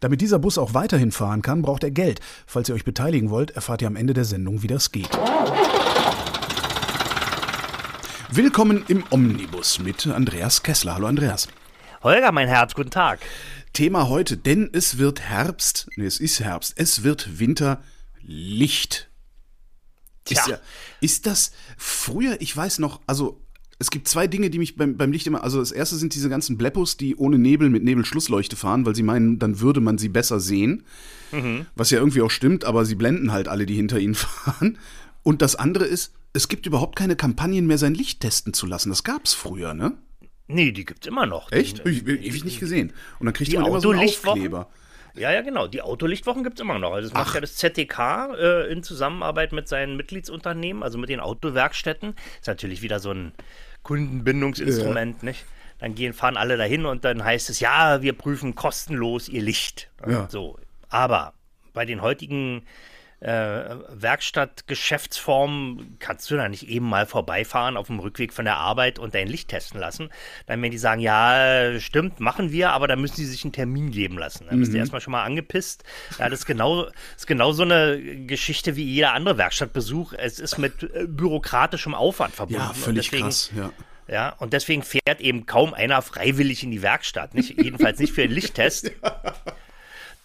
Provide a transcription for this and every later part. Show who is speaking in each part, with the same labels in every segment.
Speaker 1: Damit dieser Bus auch weiterhin fahren kann, braucht er Geld. Falls ihr euch beteiligen wollt, erfahrt ihr am Ende der Sendung, wie das geht. Willkommen im Omnibus mit Andreas Kessler. Hallo Andreas.
Speaker 2: Holger, mein Herz, guten Tag.
Speaker 1: Thema heute, denn es wird Herbst, nee, es ist Herbst, es wird Winter, Licht.
Speaker 2: Tja.
Speaker 1: Ist, ja, ist das früher, ich weiß noch, also es gibt zwei Dinge, die mich beim, beim Licht immer, also das erste sind diese ganzen Bleppos, die ohne Nebel mit Nebelschlussleuchte fahren, weil sie meinen, dann würde man sie besser sehen. Was ja irgendwie auch stimmt, aber sie blenden halt alle, die hinter ihnen fahren. Und das andere ist, es gibt überhaupt keine Kampagnen mehr, sein Licht testen zu lassen. Das gab's früher, ne?
Speaker 2: Nee, die gibt's immer noch.
Speaker 1: Echt?
Speaker 2: Die,
Speaker 1: Ich habe ewig nicht gesehen. Und dann kriegt
Speaker 2: die
Speaker 1: man immer so einen? Aufkleber.
Speaker 2: Ja, ja, genau. Die Autolichtwochen gibt's immer noch. Also das macht ja das ZDK äh, in Zusammenarbeit mit seinen Mitgliedsunternehmen, also mit den Autowerkstätten. Ist natürlich wieder so ein Kundenbindungsinstrument, nicht? Dann gehen, fahren alle dahin und dann heißt es, ja, wir prüfen kostenlos ihr Licht.
Speaker 1: Ja.
Speaker 2: So. Aber bei den heutigen äh, Werkstattgeschäftsformen kannst du da nicht eben mal vorbeifahren auf dem Rückweg von der Arbeit und dein Licht testen lassen. Dann werden die sagen, ja, stimmt, machen wir, aber da müssen sie sich einen Termin geben lassen. Dann bist du erstmal schon mal angepisst. Ja, das ist genau, ist genau so eine Geschichte wie jeder andere Werkstattbesuch. Es ist mit äh, bürokratischem Aufwand verbunden.
Speaker 1: Ja, völlig
Speaker 2: deswegen,
Speaker 1: krass. Ja.
Speaker 2: Ja, und deswegen fährt eben kaum einer freiwillig in die Werkstatt. Nicht? Jedenfalls nicht für einen Lichttest.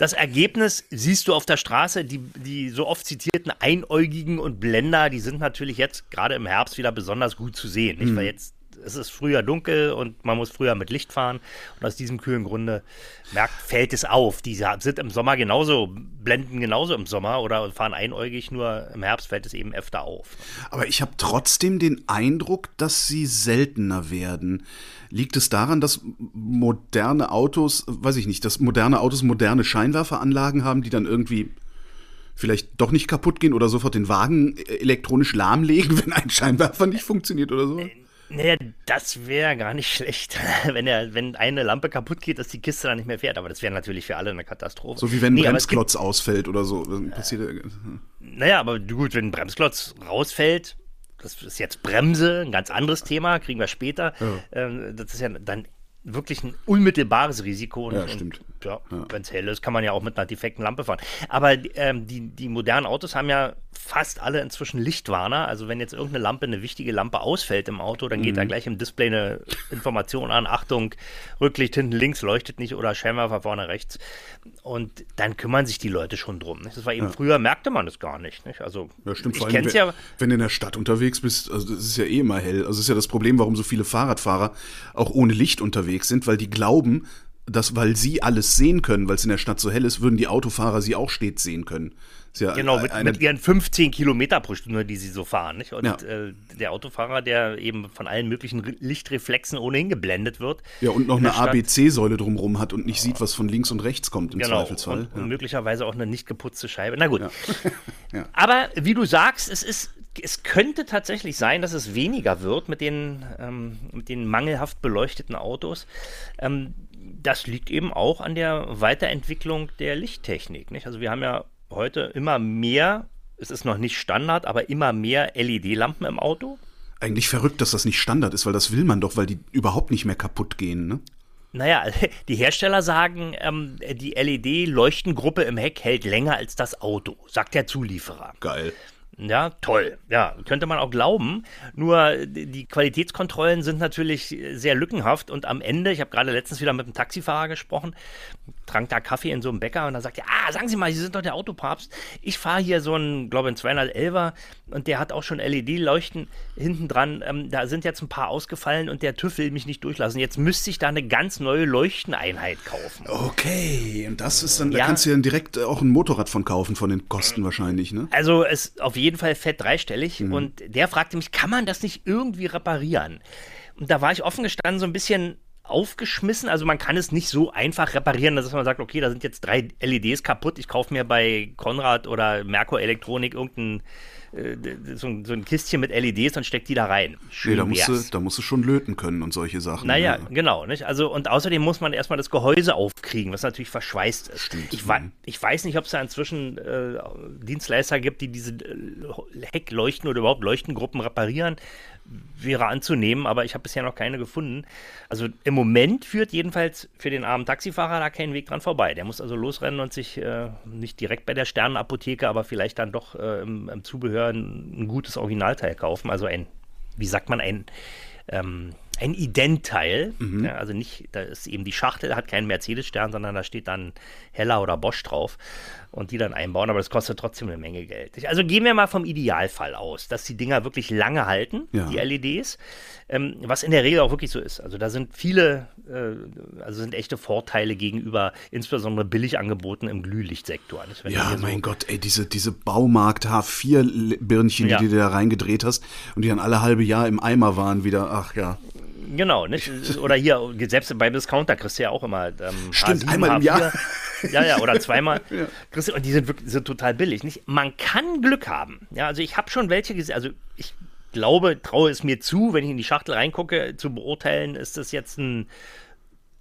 Speaker 2: Das Ergebnis siehst du auf der Straße. Die, die so oft zitierten Einäugigen und Blender, die sind natürlich jetzt gerade im Herbst wieder besonders gut zu sehen. Nicht? Weil jetzt es ist früher dunkel und man muss früher mit Licht fahren. Und aus diesem kühlen Grunde merkt, fällt es auf. Die sind im Sommer genauso, blenden genauso im Sommer oder fahren einäugig, nur im Herbst fällt es eben öfter auf.
Speaker 1: Aber ich habe trotzdem den Eindruck, dass sie seltener werden. Liegt es daran, dass moderne Autos, weiß ich nicht, dass moderne Autos moderne Scheinwerferanlagen haben, die dann irgendwie vielleicht doch nicht kaputt gehen oder sofort den Wagen äh, elektronisch lahmlegen, wenn ein Scheinwerfer nicht funktioniert oder so?
Speaker 2: Naja, das wäre gar nicht schlecht, wenn, er, wenn eine Lampe kaputt geht, dass die Kiste dann nicht mehr fährt. Aber das wäre natürlich für alle eine Katastrophe.
Speaker 1: So wie wenn ein
Speaker 2: Nee, es gibt-
Speaker 1: Bremsklotz ausfällt oder so. Dann passiert ja-
Speaker 2: Naja, aber gut, wenn ein Bremsklotz rausfällt, das ist jetzt Bremse, ein ganz anderes Thema, kriegen wir später. Ähm, das ist ja dann wirklich ein unmittelbares Risiko. Und,
Speaker 1: Ja, stimmt.
Speaker 2: Und, ja, wenn es hell ist, kann man ja auch mit einer defekten Lampe fahren. Aber ähm, die, die modernen Autos haben ja fast alle inzwischen Lichtwarner. Also wenn jetzt irgendeine Lampe, eine wichtige Lampe ausfällt im Auto, dann
Speaker 1: Mhm.
Speaker 2: geht da gleich im Display eine Information an. Achtung, Rücklicht hinten links leuchtet nicht oder Scheinwerfer vorne rechts. Und dann kümmern sich die Leute schon drum. Nicht? Das war eben früher, merkte man das gar nicht. nicht? Also
Speaker 1: Ja, stimmt.
Speaker 2: ich
Speaker 1: Vor allem,
Speaker 2: kenne es
Speaker 1: wenn,
Speaker 2: ja.
Speaker 1: wenn du in der Stadt unterwegs bist, also das ist ja eh immer hell. Also das ist ja das Problem, warum so viele Fahrradfahrer auch ohne Licht unterwegs sind, weil die glauben, dass, weil sie alles sehen können, weil es in der Stadt so hell ist, würden die Autofahrer sie auch stets sehen können. Ja
Speaker 2: Genau, mit,
Speaker 1: eine,
Speaker 2: mit ihren 15 Kilometer pro Stunde, die sie so fahren. Nicht? Und
Speaker 1: Ja.
Speaker 2: äh, der Autofahrer, der eben von allen möglichen Re- Lichtreflexen ohnehin geblendet wird.
Speaker 1: ja, und noch
Speaker 2: in
Speaker 1: eine. ABC-Säule drumrum hat und nicht sieht, was von links und rechts kommt im
Speaker 2: Genau,
Speaker 1: Zweifelsfall.
Speaker 2: und, und möglicherweise auch eine nicht geputzte Scheibe. Na gut.
Speaker 1: Ja.
Speaker 2: Aber wie du sagst, es ist. Es könnte tatsächlich sein, dass es weniger wird mit den, ähm, mit den mangelhaft beleuchteten Autos. Ähm, das liegt eben auch an der Weiterentwicklung der Lichttechnik. Nicht? Also wir haben ja heute immer mehr, es ist noch nicht Standard, aber immer mehr LED-Lampen im Auto.
Speaker 1: Eigentlich verrückt, dass das nicht Standard ist, weil das will man doch, weil die überhaupt nicht mehr kaputt gehen. Ne?
Speaker 2: Naja, die Hersteller sagen, ähm, die LED-Leuchtengruppe im Heck hält länger als das Auto, sagt der Zulieferer.
Speaker 1: Geil.
Speaker 2: Ja, toll. Ja, könnte man auch glauben. Nur die Qualitätskontrollen sind natürlich sehr lückenhaft und am Ende, ich habe gerade letztens wieder mit einem Taxifahrer gesprochen, trank da Kaffee in so einem Bäcker und da sagt er, ah, sagen Sie mal, Sie sind doch der Autopapst. Ich fahre hier so einen, glaube ich, einen 211er und der hat auch schon LED-Leuchten hinten dran. Ähm, da sind jetzt ein paar ausgefallen und der TÜV will mich nicht durchlassen. Jetzt müsste ich da eine ganz neue Leuchteneinheit kaufen.
Speaker 1: Okay, und das ist dann, ja. da kannst du ja direkt auch ein Motorrad von kaufen, von den Kosten wahrscheinlich, ne?
Speaker 2: Also es auf jeden Fall fett dreistellig mhm. und der fragte mich, kann man das nicht irgendwie reparieren? Und da war ich offen gestanden so ein bisschen aufgeschmissen. Also man kann es nicht so einfach reparieren, dass man sagt, okay, da sind jetzt drei LEDs kaputt. Ich kaufe mir bei Konrad oder Merkur Elektronik irgendein äh, so, ein, so, ein, Kistchen mit LEDs und steckt die da rein.
Speaker 1: Schön nee, da musst, du, da musst du schon löten können und solche Sachen.
Speaker 2: Naja, ja. genau. Nicht? Also, und außerdem muss man erstmal das Gehäuse aufkriegen, was natürlich verschweißt ist.
Speaker 1: Stimmt.
Speaker 2: Ich, mhm. ich weiß nicht, ob es da inzwischen äh, Dienstleister gibt, die diese äh, Heckleuchten oder überhaupt Leuchtengruppen reparieren wäre anzunehmen, aber ich habe bisher noch keine gefunden. Also im Moment führt jedenfalls für den armen Taxifahrer da kein Weg dran vorbei. Der muss also losrennen und sich äh, nicht direkt bei der Sternenapotheke, aber vielleicht dann doch äh, im, im, Zubehör ein, ein, gutes Originalteil kaufen. Also ein, wie sagt man, ein ähm, ein Identteil. Mhm. Ja, also nicht, da ist eben die Schachtel, hat keinen Mercedes-Stern, sondern da steht dann Heller oder Bosch drauf und die dann einbauen, aber das kostet trotzdem eine Menge Geld. Also gehen wir mal vom Idealfall aus, dass die Dinger wirklich lange halten, ja. die LEDs, ähm, was in der Regel auch wirklich so ist. Also da sind viele, äh, also sind echte Vorteile gegenüber insbesondere Billigangeboten im Glühlichtsektor.
Speaker 1: Ja, mein so Gott, ey, diese, diese Baumarkt H4-Birnchen, ja. die du da reingedreht hast und die dann alle halbe Jahr im Eimer waren wieder, ach ja.
Speaker 2: Genau, nicht? Oder hier, selbst beim Discounter kriegst du ja auch immer. Ähm,
Speaker 1: Stimmt, H7, einmal im H4. Jahr.
Speaker 2: Ja, ja, oder zweimal. ja. Kriegst du, und die sind wirklich sind total billig. Nicht? Man kann Glück haben. Ja, also ich habe schon welche gesehen. Also ich glaube, traue es mir zu, wenn ich in die Schachtel reingucke, zu beurteilen, ist das jetzt ein,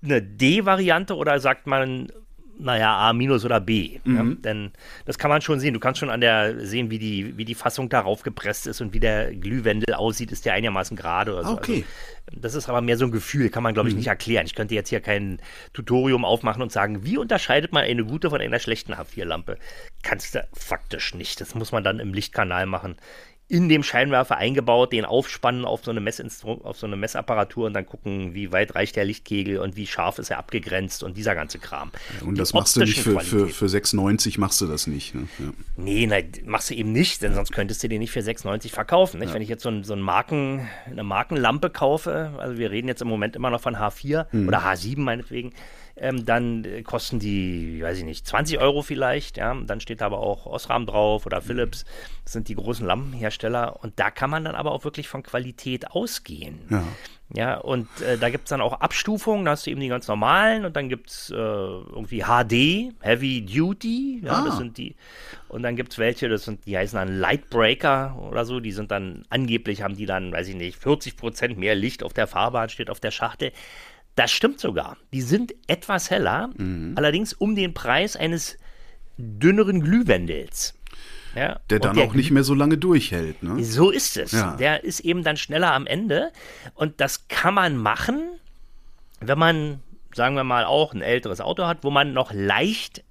Speaker 2: eine D-Variante oder sagt man naja, A minus oder B. Mhm. Ja? Denn das kann man schon sehen. Du kannst schon an der sehen, wie die, wie die Fassung darauf gepresst ist und wie der Glühwendel aussieht, ist der einigermaßen gerade oder so.
Speaker 1: Okay.
Speaker 2: Also, das ist aber mehr so ein Gefühl, kann man, glaube ich, mhm. nicht erklären. Ich könnte jetzt hier kein Tutorium aufmachen und sagen, wie unterscheidet man eine gute von einer schlechten H4-Lampe? Kannst du faktisch nicht. Das muss man dann im Lichtkanal machen in dem Scheinwerfer eingebaut, den aufspannen auf so eine Messinstru auf so eine Messapparatur und dann gucken, wie weit reicht der Lichtkegel und wie scharf ist er abgegrenzt und dieser ganze Kram.
Speaker 1: Ja, und Die das machst du nicht für, für, für 6,90 machst du das nicht. Ne? Ja.
Speaker 2: Nee, nein, machst du eben nicht, denn sonst könntest du den nicht für 6,90 verkaufen. Ja. Wenn ich jetzt so, ein, so ein Marken, eine Markenlampe kaufe, also wir reden jetzt im Moment immer noch von H4 hm. oder H7 meinetwegen, ähm, dann äh, kosten die, weiß ich nicht, 20 Euro vielleicht. Ja? Dann steht da aber auch Osram drauf oder Philips. Das sind die großen Lampenhersteller. Und da kann man dann aber auch wirklich von Qualität ausgehen.
Speaker 1: Ja.
Speaker 2: Ja, und äh, da gibt es dann auch Abstufungen, da hast du eben die ganz normalen und dann gibt es äh, irgendwie HD, Heavy Duty, ja, ah. das sind die. Und dann gibt es welche, das sind, die heißen dann Lightbreaker oder so, die sind dann, angeblich haben die dann, weiß ich nicht, 40 Prozent mehr Licht auf der Fahrbahn, steht auf der Schachtel. Das stimmt sogar. Die sind etwas heller, mhm. allerdings um den Preis eines dünneren Glühwendels.
Speaker 1: Ja, der dann der auch nicht mehr so lange durchhält. Ne?
Speaker 2: So ist es. Ja. Der ist eben dann schneller am Ende. Und das kann man machen, wenn man, sagen wir mal, auch ein älteres Auto hat, wo man noch leicht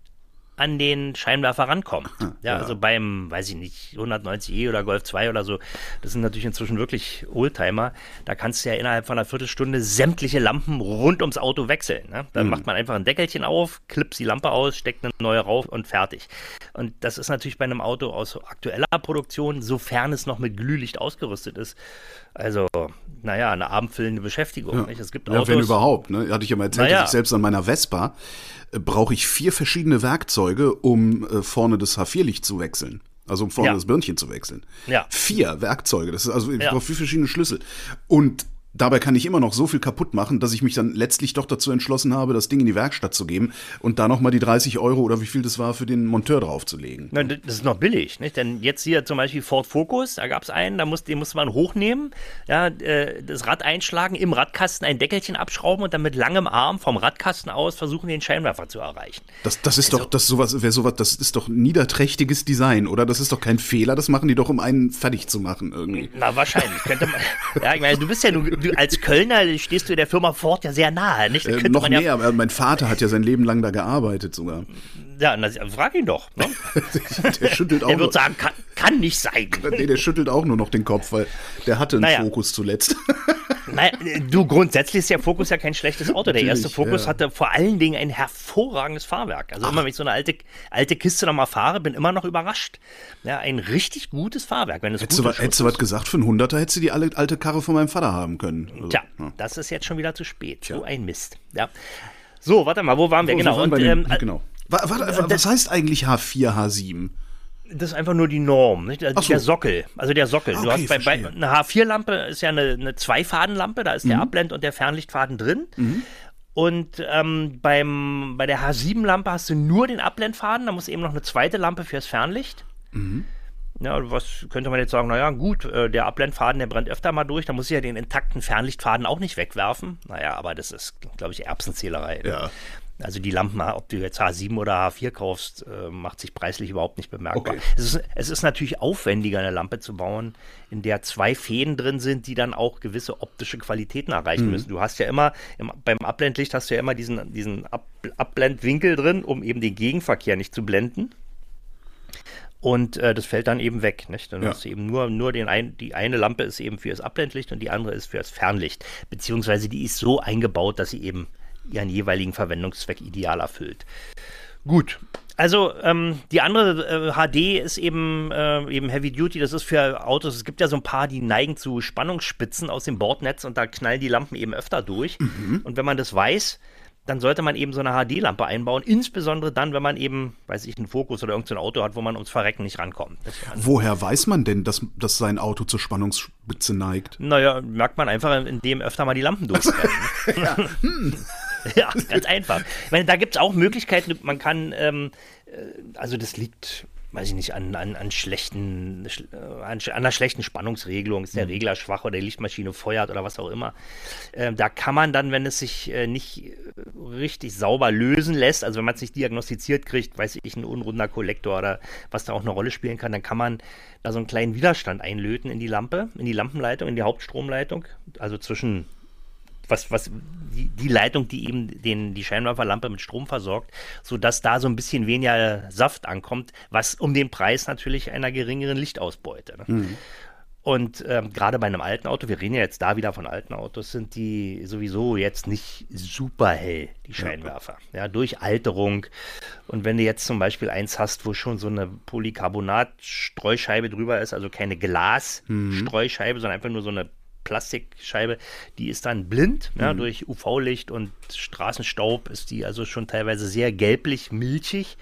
Speaker 2: an den Scheinwerfer rankommt. Ja, ja, also beim, weiß ich nicht, 190e oder Golf 2 oder so, das sind natürlich inzwischen wirklich Oldtimer. Da kannst du ja innerhalb von einer Viertelstunde sämtliche Lampen rund ums Auto wechseln. Ne? Dann mhm. macht man einfach ein Deckelchen auf, klipst die Lampe aus, steckt eine neue rauf und fertig. Und das ist natürlich bei einem Auto aus aktueller Produktion, sofern es noch mit Glühlicht ausgerüstet ist, also, naja, eine abendfüllende Beschäftigung.
Speaker 1: Ja. Es gibt Autos, ja, wenn überhaupt. Ne? Hatte ich ja mal erzählt, naja. dass ich selbst an meiner Vespa äh, brauche ich vier verschiedene Werkzeuge, um äh, vorne das H4-Licht zu wechseln. Also um vorne ja. das Birnchen zu wechseln.
Speaker 2: Ja.
Speaker 1: Vier Werkzeuge. Das ist also ich ja. brauche vier verschiedene Schlüssel. Und Dabei kann ich immer noch so viel kaputt machen, dass ich mich dann letztlich doch dazu entschlossen habe, das Ding in die Werkstatt zu geben und da nochmal die 30 Euro oder wie viel das war für den Monteur draufzulegen.
Speaker 2: Na, das ist noch billig, nicht? Denn jetzt hier zum Beispiel Ford Focus, da gab es einen, da muss, den musste man hochnehmen, ja, äh, das Rad einschlagen, im Radkasten ein Deckelchen abschrauben und dann mit langem Arm vom Radkasten aus versuchen, den Scheinwerfer zu erreichen.
Speaker 1: Das, das ist also, doch, das sowas, wäre sowas, das ist doch niederträchtiges Design, oder? Das ist doch kein Fehler, das machen die doch, um einen fertig zu machen irgendwie.
Speaker 2: Na, wahrscheinlich. Könnte man, ja, ich meine, du bist ja, du, du, als Kölner stehst du der Firma Ford ja sehr nahe, nicht?
Speaker 1: Äh, noch näher, ja aber mein Vater hat ja sein Leben lang da gearbeitet sogar.
Speaker 2: Ja, na, frag ihn doch. Ne?
Speaker 1: der schüttelt auch
Speaker 2: Er
Speaker 1: nur,
Speaker 2: wird sagen, kann, kann nicht sein.
Speaker 1: nee, der schüttelt auch nur noch den Kopf, weil der hatte einen
Speaker 2: Naja.
Speaker 1: Fokus zuletzt.
Speaker 2: Naja, du, grundsätzlich ist der Fokus ja kein schlechtes Auto. Der erste
Speaker 1: Natürlich,
Speaker 2: Fokus
Speaker 1: ja.
Speaker 2: hatte vor allen Dingen ein hervorragendes Fahrwerk. Also immer, wenn ich so eine alte, alte Kiste nochmal fahre, bin immer noch überrascht. Ja, ein richtig gutes Fahrwerk, wenn es
Speaker 1: Hättest du, hättest du was gesagt, für einen Hunderter hättest du die alte Karre von meinem Vater haben können. Also,
Speaker 2: Tja,
Speaker 1: ja.
Speaker 2: das ist jetzt schon wieder zu spät. So ein Mist. Ja. So, warte mal, wo waren wir?
Speaker 1: So,
Speaker 2: genau.
Speaker 1: wir waren
Speaker 2: Und, ähm,
Speaker 1: genau. Wa- wa- was heißt eigentlich H4, H7?
Speaker 2: Das ist einfach nur die Norm, nicht? Der,
Speaker 1: Ach so.
Speaker 2: der Sockel. Also der Sockel. du
Speaker 1: Okay,
Speaker 2: hast bei, bei eine H4-Lampe ist ja eine, eine Zweifadenlampe, da ist
Speaker 1: Mhm.
Speaker 2: der Abblend- und der Fernlichtfaden drin. Und ähm, beim, bei der H7-Lampe hast du nur den Abblendfaden, da muss eben noch eine zweite Lampe fürs Fernlicht.
Speaker 1: Mhm.
Speaker 2: Ja, was könnte man jetzt sagen? Naja, gut, äh, der Abblendfaden, der brennt öfter mal durch, da muss ich ja den intakten Fernlichtfaden auch nicht wegwerfen. Naja, aber das ist, glaube ich, Erbsenzählerei. ne?
Speaker 1: Ja.
Speaker 2: Also die Lampen, ob du jetzt H7 oder H4 kaufst, äh, macht sich preislich überhaupt nicht bemerkbar.
Speaker 1: Okay.
Speaker 2: Es, ist, es ist natürlich aufwendiger, eine Lampe zu bauen, in der zwei Fäden drin sind, die dann auch gewisse optische Qualitäten erreichen
Speaker 1: Mhm.
Speaker 2: müssen. Du hast ja immer, im, beim Abblendlicht hast du ja immer diesen, diesen Ab, Abblendwinkel drin, um eben den Gegenverkehr nicht zu blenden. Und äh, das fällt dann eben weg. Nicht? Dann
Speaker 1: Ja.
Speaker 2: hast du eben nur, nur den ein, die eine Lampe ist eben für das Abblendlicht und die andere ist für das Fernlicht. Beziehungsweise die ist so eingebaut, dass sie eben ihren jeweiligen Verwendungszweck ideal erfüllt. Gut. Also ähm, die andere äh, HD ist eben, äh, eben Heavy Duty, das ist für Autos, es gibt ja so ein paar, die neigen zu Spannungsspitzen aus dem Bordnetz und da knallen die Lampen eben öfter durch. Und wenn man das weiß, dann sollte man eben so eine HD-Lampe einbauen, insbesondere dann, wenn man eben, weiß ich, einen Fokus oder irgendein Auto hat, wo man ums Verrecken nicht rankommt.
Speaker 1: Woher weiß man denn, dass, dass sein Auto zur Spannungsspitze neigt?
Speaker 2: naja, merkt man einfach, indem öfter mal die Lampen durchbrennen. ja, ganz einfach. Ich meine, da gibt es auch Möglichkeiten, man kann, ähm, äh, also das liegt, weiß ich nicht, an, an, an schlechten, sch- äh, an, an einer schlechten Spannungsregelung, ist der Regler schwach oder die Lichtmaschine feuert oder was auch immer. Ähm, da kann man dann, wenn es sich äh, nicht äh, richtig sauber lösen lässt, also wenn man es nicht diagnostiziert kriegt, weiß ich, ein unrunder Kollektor oder was da auch eine Rolle spielen kann, dann kann man da so einen kleinen Widerstand einlöten in die Lampe, in die Lampenleitung, in die Hauptstromleitung, also zwischen was, was, die, die Leitung, die eben den, die Scheinwerferlampe mit Strom versorgt, sodass da so ein bisschen weniger Saft ankommt, was um den Preis natürlich einer geringeren Lichtausbeute. Ne? Und ähm, gerade bei einem alten Auto, wir reden ja jetzt da wieder von alten Autos, sind die sowieso jetzt nicht super hell, die Scheinwerfer. Ja, durch Alterung. Und wenn du jetzt zum Beispiel eins hast, wo schon so eine Polycarbonat-Streuscheibe drüber ist, also keine Glas-Streuscheibe, sondern einfach nur so eine Plastikscheibe, die ist dann blind, ja, durch UV-Licht und Straßenstaub ist die also schon teilweise sehr gelblich, milchig.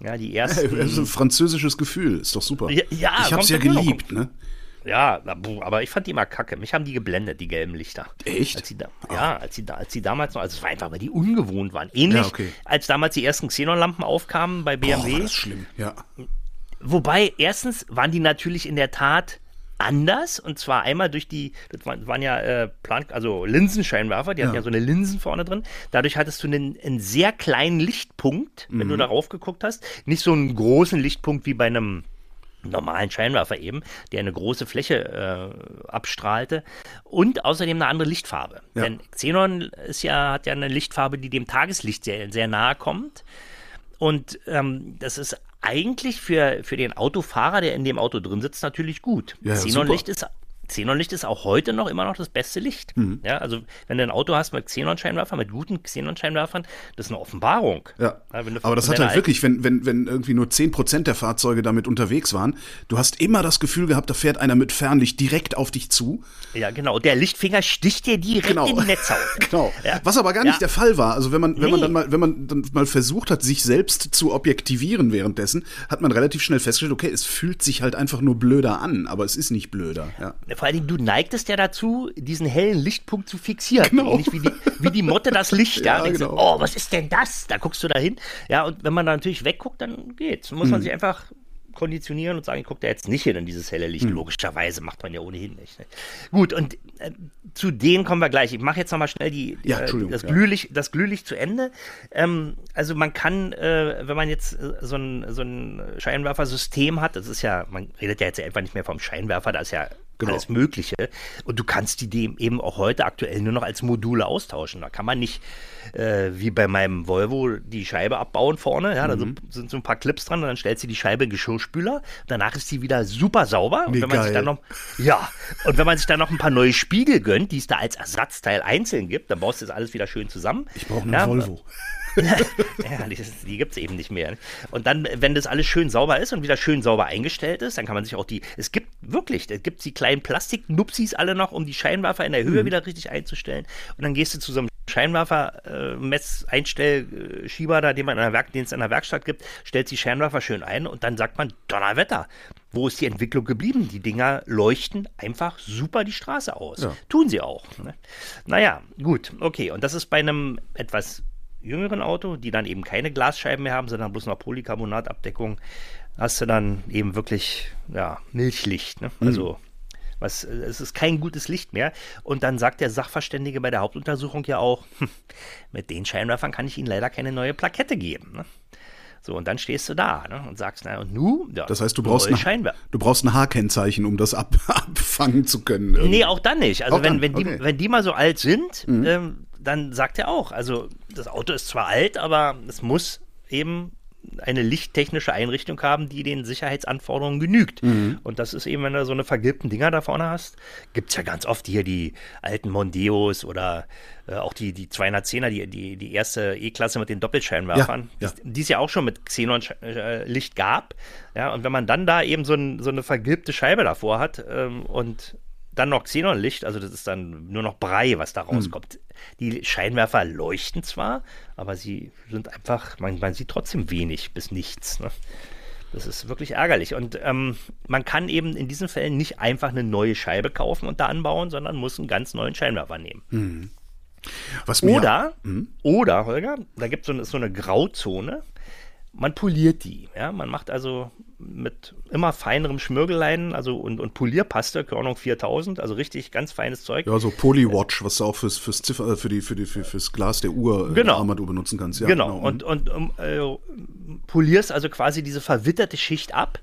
Speaker 2: Ja, die ersten.
Speaker 1: Das ist ein französisches Gefühl, ist doch super.
Speaker 2: Ja, ja,
Speaker 1: ich hab's ja geliebt, ne?
Speaker 2: Ja, aber ich fand die immer kacke. Mich haben die geblendet, die gelben Lichter.
Speaker 1: Echt?
Speaker 2: Als da, Ja, als die, da, als die damals noch, also es war einfach, weil die ungewohnt waren. Ähnlich
Speaker 1: Ja, okay.
Speaker 2: als damals die ersten Xenon-Lampen aufkamen bei
Speaker 1: Boah,
Speaker 2: BMW.
Speaker 1: war das schlimm, ja.
Speaker 2: Wobei, erstens waren die natürlich in der Tat anders und zwar einmal durch die, das waren, ja äh, Plan, also Linsenscheinwerfer, die hatten
Speaker 1: Ja.
Speaker 2: ja so eine Linsen vorne drin. Dadurch hattest du einen, einen sehr kleinen Lichtpunkt, wenn du
Speaker 1: Mhm.
Speaker 2: darauf geguckt hast. Nicht so einen großen Lichtpunkt wie bei einem normalen Scheinwerfer eben, der eine große Fläche äh, abstrahlte und außerdem eine andere Lichtfarbe.
Speaker 1: Ja.
Speaker 2: Denn Xenon ist ja, hat ja eine Lichtfarbe, die dem Tageslicht sehr, sehr nahe kommt. Und ähm, das ist eigentlich für, für den Autofahrer, der in dem Auto drin sitzt, natürlich gut.
Speaker 1: Ja, ja,
Speaker 2: Xenonlicht ist Xenonlicht ist auch heute noch immer noch das beste Licht.
Speaker 1: Mhm.
Speaker 2: Ja, also wenn du ein Auto hast mit Xenonscheinwerfern, mit guten Xenonscheinwerfern, das ist eine Offenbarung.
Speaker 1: Ja.
Speaker 2: du
Speaker 1: Aber das hat halt wirklich, wenn, wenn, wenn irgendwie nur 10% der Fahrzeuge damit unterwegs waren, du hast immer das Gefühl gehabt, da fährt einer mit Fernlicht direkt auf dich zu.
Speaker 2: Ja, genau. Der Lichtfinger sticht dir direkt
Speaker 1: Genau.
Speaker 2: in die Netzhaut.
Speaker 1: Genau.
Speaker 2: Ja.
Speaker 1: Was aber gar nicht
Speaker 2: Ja.
Speaker 1: der Fall war. Also wenn man, wenn man
Speaker 2: Nee.
Speaker 1: dann mal, wenn man dann mal versucht hat, sich selbst zu objektivieren währenddessen, hat man relativ schnell festgestellt, okay, es fühlt sich halt einfach nur blöder an, aber es ist nicht blöder. Ja.
Speaker 2: Vor allen Dingen, du neigtest ja dazu, diesen hellen Lichtpunkt zu fixieren.
Speaker 1: Genau.
Speaker 2: Ähnlich wie die, wie die Motte das Licht. ja,
Speaker 1: Ja, genau.
Speaker 2: oh, was ist denn das? Da guckst du da hin. Ja, und wenn man da natürlich wegguckt, dann geht's. Muss
Speaker 1: Hm.
Speaker 2: man sich einfach konditionieren und sagen, ich gucke da jetzt nicht hin in dieses helle
Speaker 1: Hm.
Speaker 2: Licht. Logischerweise macht man ja ohnehin nicht. Ne? Gut, und äh, zu denen kommen wir gleich. Ich mache jetzt nochmal schnell die,
Speaker 1: Ja,
Speaker 2: äh, das,
Speaker 1: ja.
Speaker 2: Glühlicht, das Glühlicht zu Ende. Ähm, also man kann, äh, wenn man jetzt äh, so ein, so ein Scheinwerfersystem hat, das ist ja, man redet ja jetzt einfach nicht mehr vom Scheinwerfer, da ist ja
Speaker 1: Genau.
Speaker 2: alles Mögliche. Und du kannst die eben auch heute aktuell nur noch als Module austauschen. Da kann man nicht äh, wie bei meinem Volvo die Scheibe abbauen vorne. Ja, da
Speaker 1: Mhm.
Speaker 2: sind, sind so ein paar Clips dran und dann stellst du die Scheibe in Geschirrspüler. Danach ist die wieder super sauber. Und
Speaker 1: Wie
Speaker 2: wenn man sich
Speaker 1: geil.
Speaker 2: dann noch, ja, und wenn man sich dann noch ein paar neue Spiegel gönnt, die es da als Ersatzteil einzeln gibt, dann baust du das alles wieder schön zusammen.
Speaker 1: Ich brauche einen
Speaker 2: ja,
Speaker 1: Volvo.
Speaker 2: ja, die, die gibt es eben nicht mehr. Und dann, wenn das alles schön sauber ist und wieder schön sauber eingestellt ist, dann kann man sich auch die. Es gibt wirklich, es gibt die kleinen Plastiknupsis alle noch, um die Scheinwerfer in der Höhe wieder richtig einzustellen. Und dann gehst du zu so einem Scheinwerfer-Mess-Einstellschieber, da, den man in der Werk, den es in der Werkstatt gibt, stellt die Scheinwerfer schön ein und dann sagt man, Donnerwetter, wo ist die Entwicklung geblieben? Die Dinger leuchten einfach super die Straße aus. Tun sie auch. Ne? Naja, gut, okay. Und das ist bei einem etwas jüngeren Auto, die dann eben keine Glasscheiben mehr haben, sondern bloß noch Polycarbonatabdeckung, hast du dann eben wirklich ja, Milchlicht. Ne? Also was, es ist kein gutes Licht mehr. Und dann sagt der Sachverständige bei der Hauptuntersuchung ja auch, hm, mit den Scheinwerfern kann ich Ihnen leider keine neue Plakette geben. Ne? So, und dann stehst du da ne? und sagst, na und nu? Ja,
Speaker 1: Das heißt, du brauchst,
Speaker 2: neue
Speaker 1: ein,
Speaker 2: Scheinwerfer.
Speaker 1: du brauchst ein H-Kennzeichen, um das ab, abfangen zu können. irgendwie.
Speaker 2: Nee, auch dann nicht. Also
Speaker 1: Auch
Speaker 2: wenn,
Speaker 1: dann,
Speaker 2: wenn, die,
Speaker 1: okay. Mhm.
Speaker 2: wenn die mal so alt sind, ähm, dann sagt er auch, also das Auto ist zwar alt, aber es muss eben eine lichttechnische Einrichtung haben, die den Sicherheitsanforderungen genügt.
Speaker 1: Mhm.
Speaker 2: Und das ist eben, wenn du so eine vergilbten Dinger da vorne hast, gibt es ja ganz oft hier die alten Mondeos oder äh, auch die, die 210er, die, die, die erste E-Klasse mit den Doppelscheinwerfern,
Speaker 1: Ja, ja.
Speaker 2: Die, es ja auch schon mit Xenon-Licht gab. Ja, und wenn man dann da eben so, ein, so eine vergilbte Scheibe davor hat ähm, und dann noch Xenonlicht, also das ist dann nur noch Brei, was da rauskommt. Die Scheinwerfer leuchten zwar, aber sie sind einfach, man, man sieht trotzdem wenig bis nichts. Ne? Das ist wirklich ärgerlich. Und ähm, man kann eben in diesen Fällen nicht einfach eine neue Scheibe kaufen und da anbauen, sondern muss einen ganz neuen Scheinwerfer nehmen.
Speaker 1: Was mir,
Speaker 2: Oder, oder, Holger, da gibt es so, eine- so eine Grauzone. Man poliert die. Ja? Man macht also mit immer feinerem Schmirgeleien also und, und Polierpaste, Körnung 4000, also richtig ganz feines Zeug.
Speaker 1: ja, so Polywatch, was du auch fürs, fürs, Ziffer, äh, für die, für die, für, fürs Glas der Uhr, äh,
Speaker 2: Genau.
Speaker 1: Armbanduhr benutzen kannst. Ja,
Speaker 2: genau. Und, und um, äh, polierst also quasi diese verwitterte Schicht ab.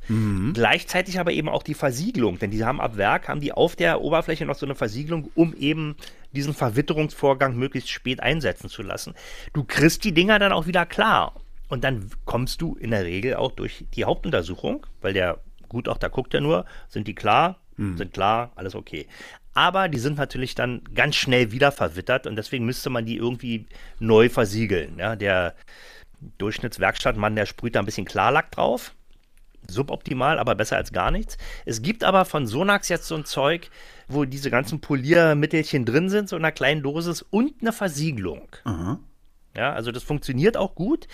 Speaker 2: Gleichzeitig aber eben auch die Versiegelung, denn die haben ab Werk, haben die auf der Oberfläche noch so eine Versiegelung, um eben diesen Verwitterungsvorgang möglichst spät einsetzen zu lassen. Du kriegst die Dinger dann auch wieder klar. Und dann kommst du in der Regel auch durch die Hauptuntersuchung, weil der Gutachter guckt ja nur, sind die klar, sind klar, alles okay. Aber die sind natürlich dann ganz schnell wieder verwittert und deswegen müsste man die irgendwie neu versiegeln. Ja, der Durchschnittswerkstattmann, der sprüht da ein bisschen Klarlack drauf. Suboptimal, aber besser als gar nichts. Es gibt aber von Sonax jetzt so ein Zeug, wo diese ganzen Poliermittelchen drin sind, so in einer kleinen Dosis und eine Versiegelung. Ja, also das funktioniert auch gut.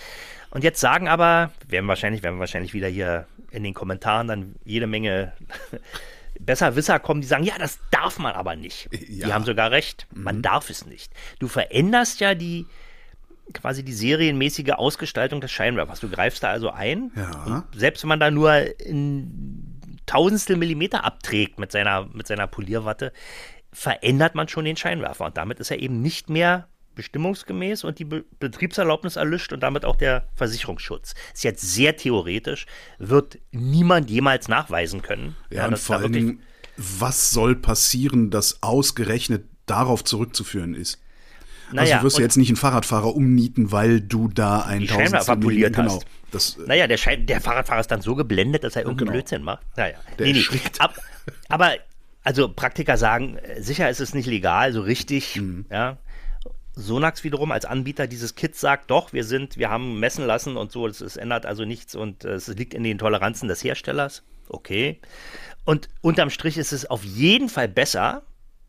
Speaker 2: Und jetzt sagen aber, werden wahrscheinlich, werden wahrscheinlich wieder hier in den Kommentaren dann jede Menge Besserwisser kommen, die sagen, ja, das darf man aber nicht. Die
Speaker 1: Ja.
Speaker 2: haben sogar recht, man darf es nicht. Du veränderst ja die quasi die serienmäßige Ausgestaltung des Scheinwerfers. Du greifst da also ein.
Speaker 1: Ja.
Speaker 2: Und selbst wenn man da nur ein Tausendstel Millimeter abträgt mit seiner, mit seiner Polierwatte, verändert man schon den Scheinwerfer. Und damit ist er eben nicht mehr bestimmungsgemäß und die Be Betriebserlaubnis erlischt und damit auch der Versicherungsschutz. Ist jetzt sehr theoretisch, wird niemand jemals nachweisen können.
Speaker 1: Ja, und
Speaker 2: dass
Speaker 1: vor Dingen, was soll passieren, dass ausgerechnet darauf zurückzuführen ist?
Speaker 2: naja,
Speaker 1: also du wirst ja
Speaker 2: und-
Speaker 1: jetzt nicht einen Fahrradfahrer umnieten, weil du da ein
Speaker 2: Die Scheinwerfer poliert
Speaker 1: genau,
Speaker 2: hast.
Speaker 1: Das, äh,
Speaker 2: Naja, der, Schein, der Fahrradfahrer ist dann so geblendet, dass er irgendeinen
Speaker 1: genau.
Speaker 2: Blödsinn macht. Naja,
Speaker 1: Der erschrickt.
Speaker 2: Ab, aber, also Praktiker sagen, äh, sicher ist es nicht legal, so richtig,
Speaker 1: Mhm.
Speaker 2: ja. Sonax wiederum als Anbieter dieses Kits sagt, doch, wir sind, wir haben messen lassen und so, es, es ändert also nichts und äh, es liegt in den Toleranzen des Herstellers. Okay. Und unterm Strich ist es auf jeden Fall besser,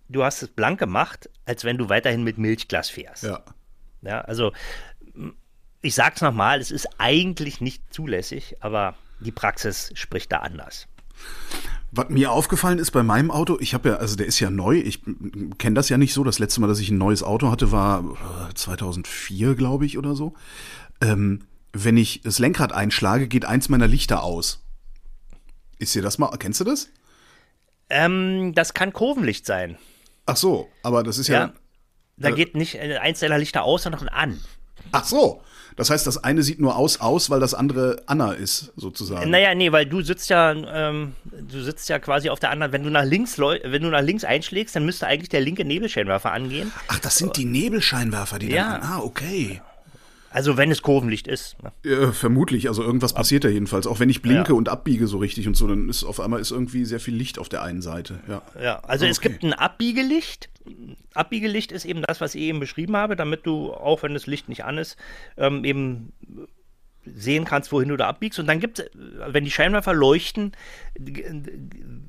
Speaker 2: du hast es blank gemacht, als wenn du weiterhin mit Milchglas fährst.
Speaker 1: ja.
Speaker 2: Ja, also ich sag's nochmal, es ist eigentlich nicht zulässig, aber die Praxis spricht da anders.
Speaker 1: Was mir aufgefallen ist bei meinem Auto, ich habe ja, also der ist ja neu, ich kenne das ja nicht so. Das letzte Mal, dass ich ein neues Auto hatte, war äh, 2004, glaube ich, oder so. Ähm, wenn ich das Lenkrad einschlage, geht eins meiner Lichter aus. Ist dir das mal, kennst du das?
Speaker 2: Ähm, das kann Kurvenlicht sein.
Speaker 1: Ach so, aber das ist ja,
Speaker 2: Ja. Da geht nicht äh, eins deiner Lichter aus, sondern an.
Speaker 1: Ach so. Das heißt, das eine sieht nur aus aus, weil das andere Anna ist, sozusagen.
Speaker 2: Naja, nee, weil du sitzt ja, ähm, du sitzt ja quasi auf der anderen, wenn du nach links wenn du nach links einschlägst, dann müsste eigentlich der linke Nebelscheinwerfer angehen.
Speaker 1: Ach, das sind die Nebelscheinwerfer, die
Speaker 2: Ja.
Speaker 1: dann. Ah, okay.
Speaker 2: Also wenn es Kurvenlicht ist. Ne?
Speaker 1: Ja, vermutlich, also irgendwas passiert da jedenfalls. Auch wenn ich blinke
Speaker 2: Ja.
Speaker 1: und abbiege so richtig und so, dann ist auf einmal ist irgendwie sehr viel Licht auf der einen Seite. Ja.
Speaker 2: Ja, also es
Speaker 1: Okay.
Speaker 2: gibt ein Abbiegelicht. Abbiegelicht ist eben das, was ich eben beschrieben habe, damit du, auch wenn das Licht nicht an ist, ähm, eben sehen kannst, wohin du da abbiegst. Und dann gibt es, wenn die Scheinwerfer leuchten,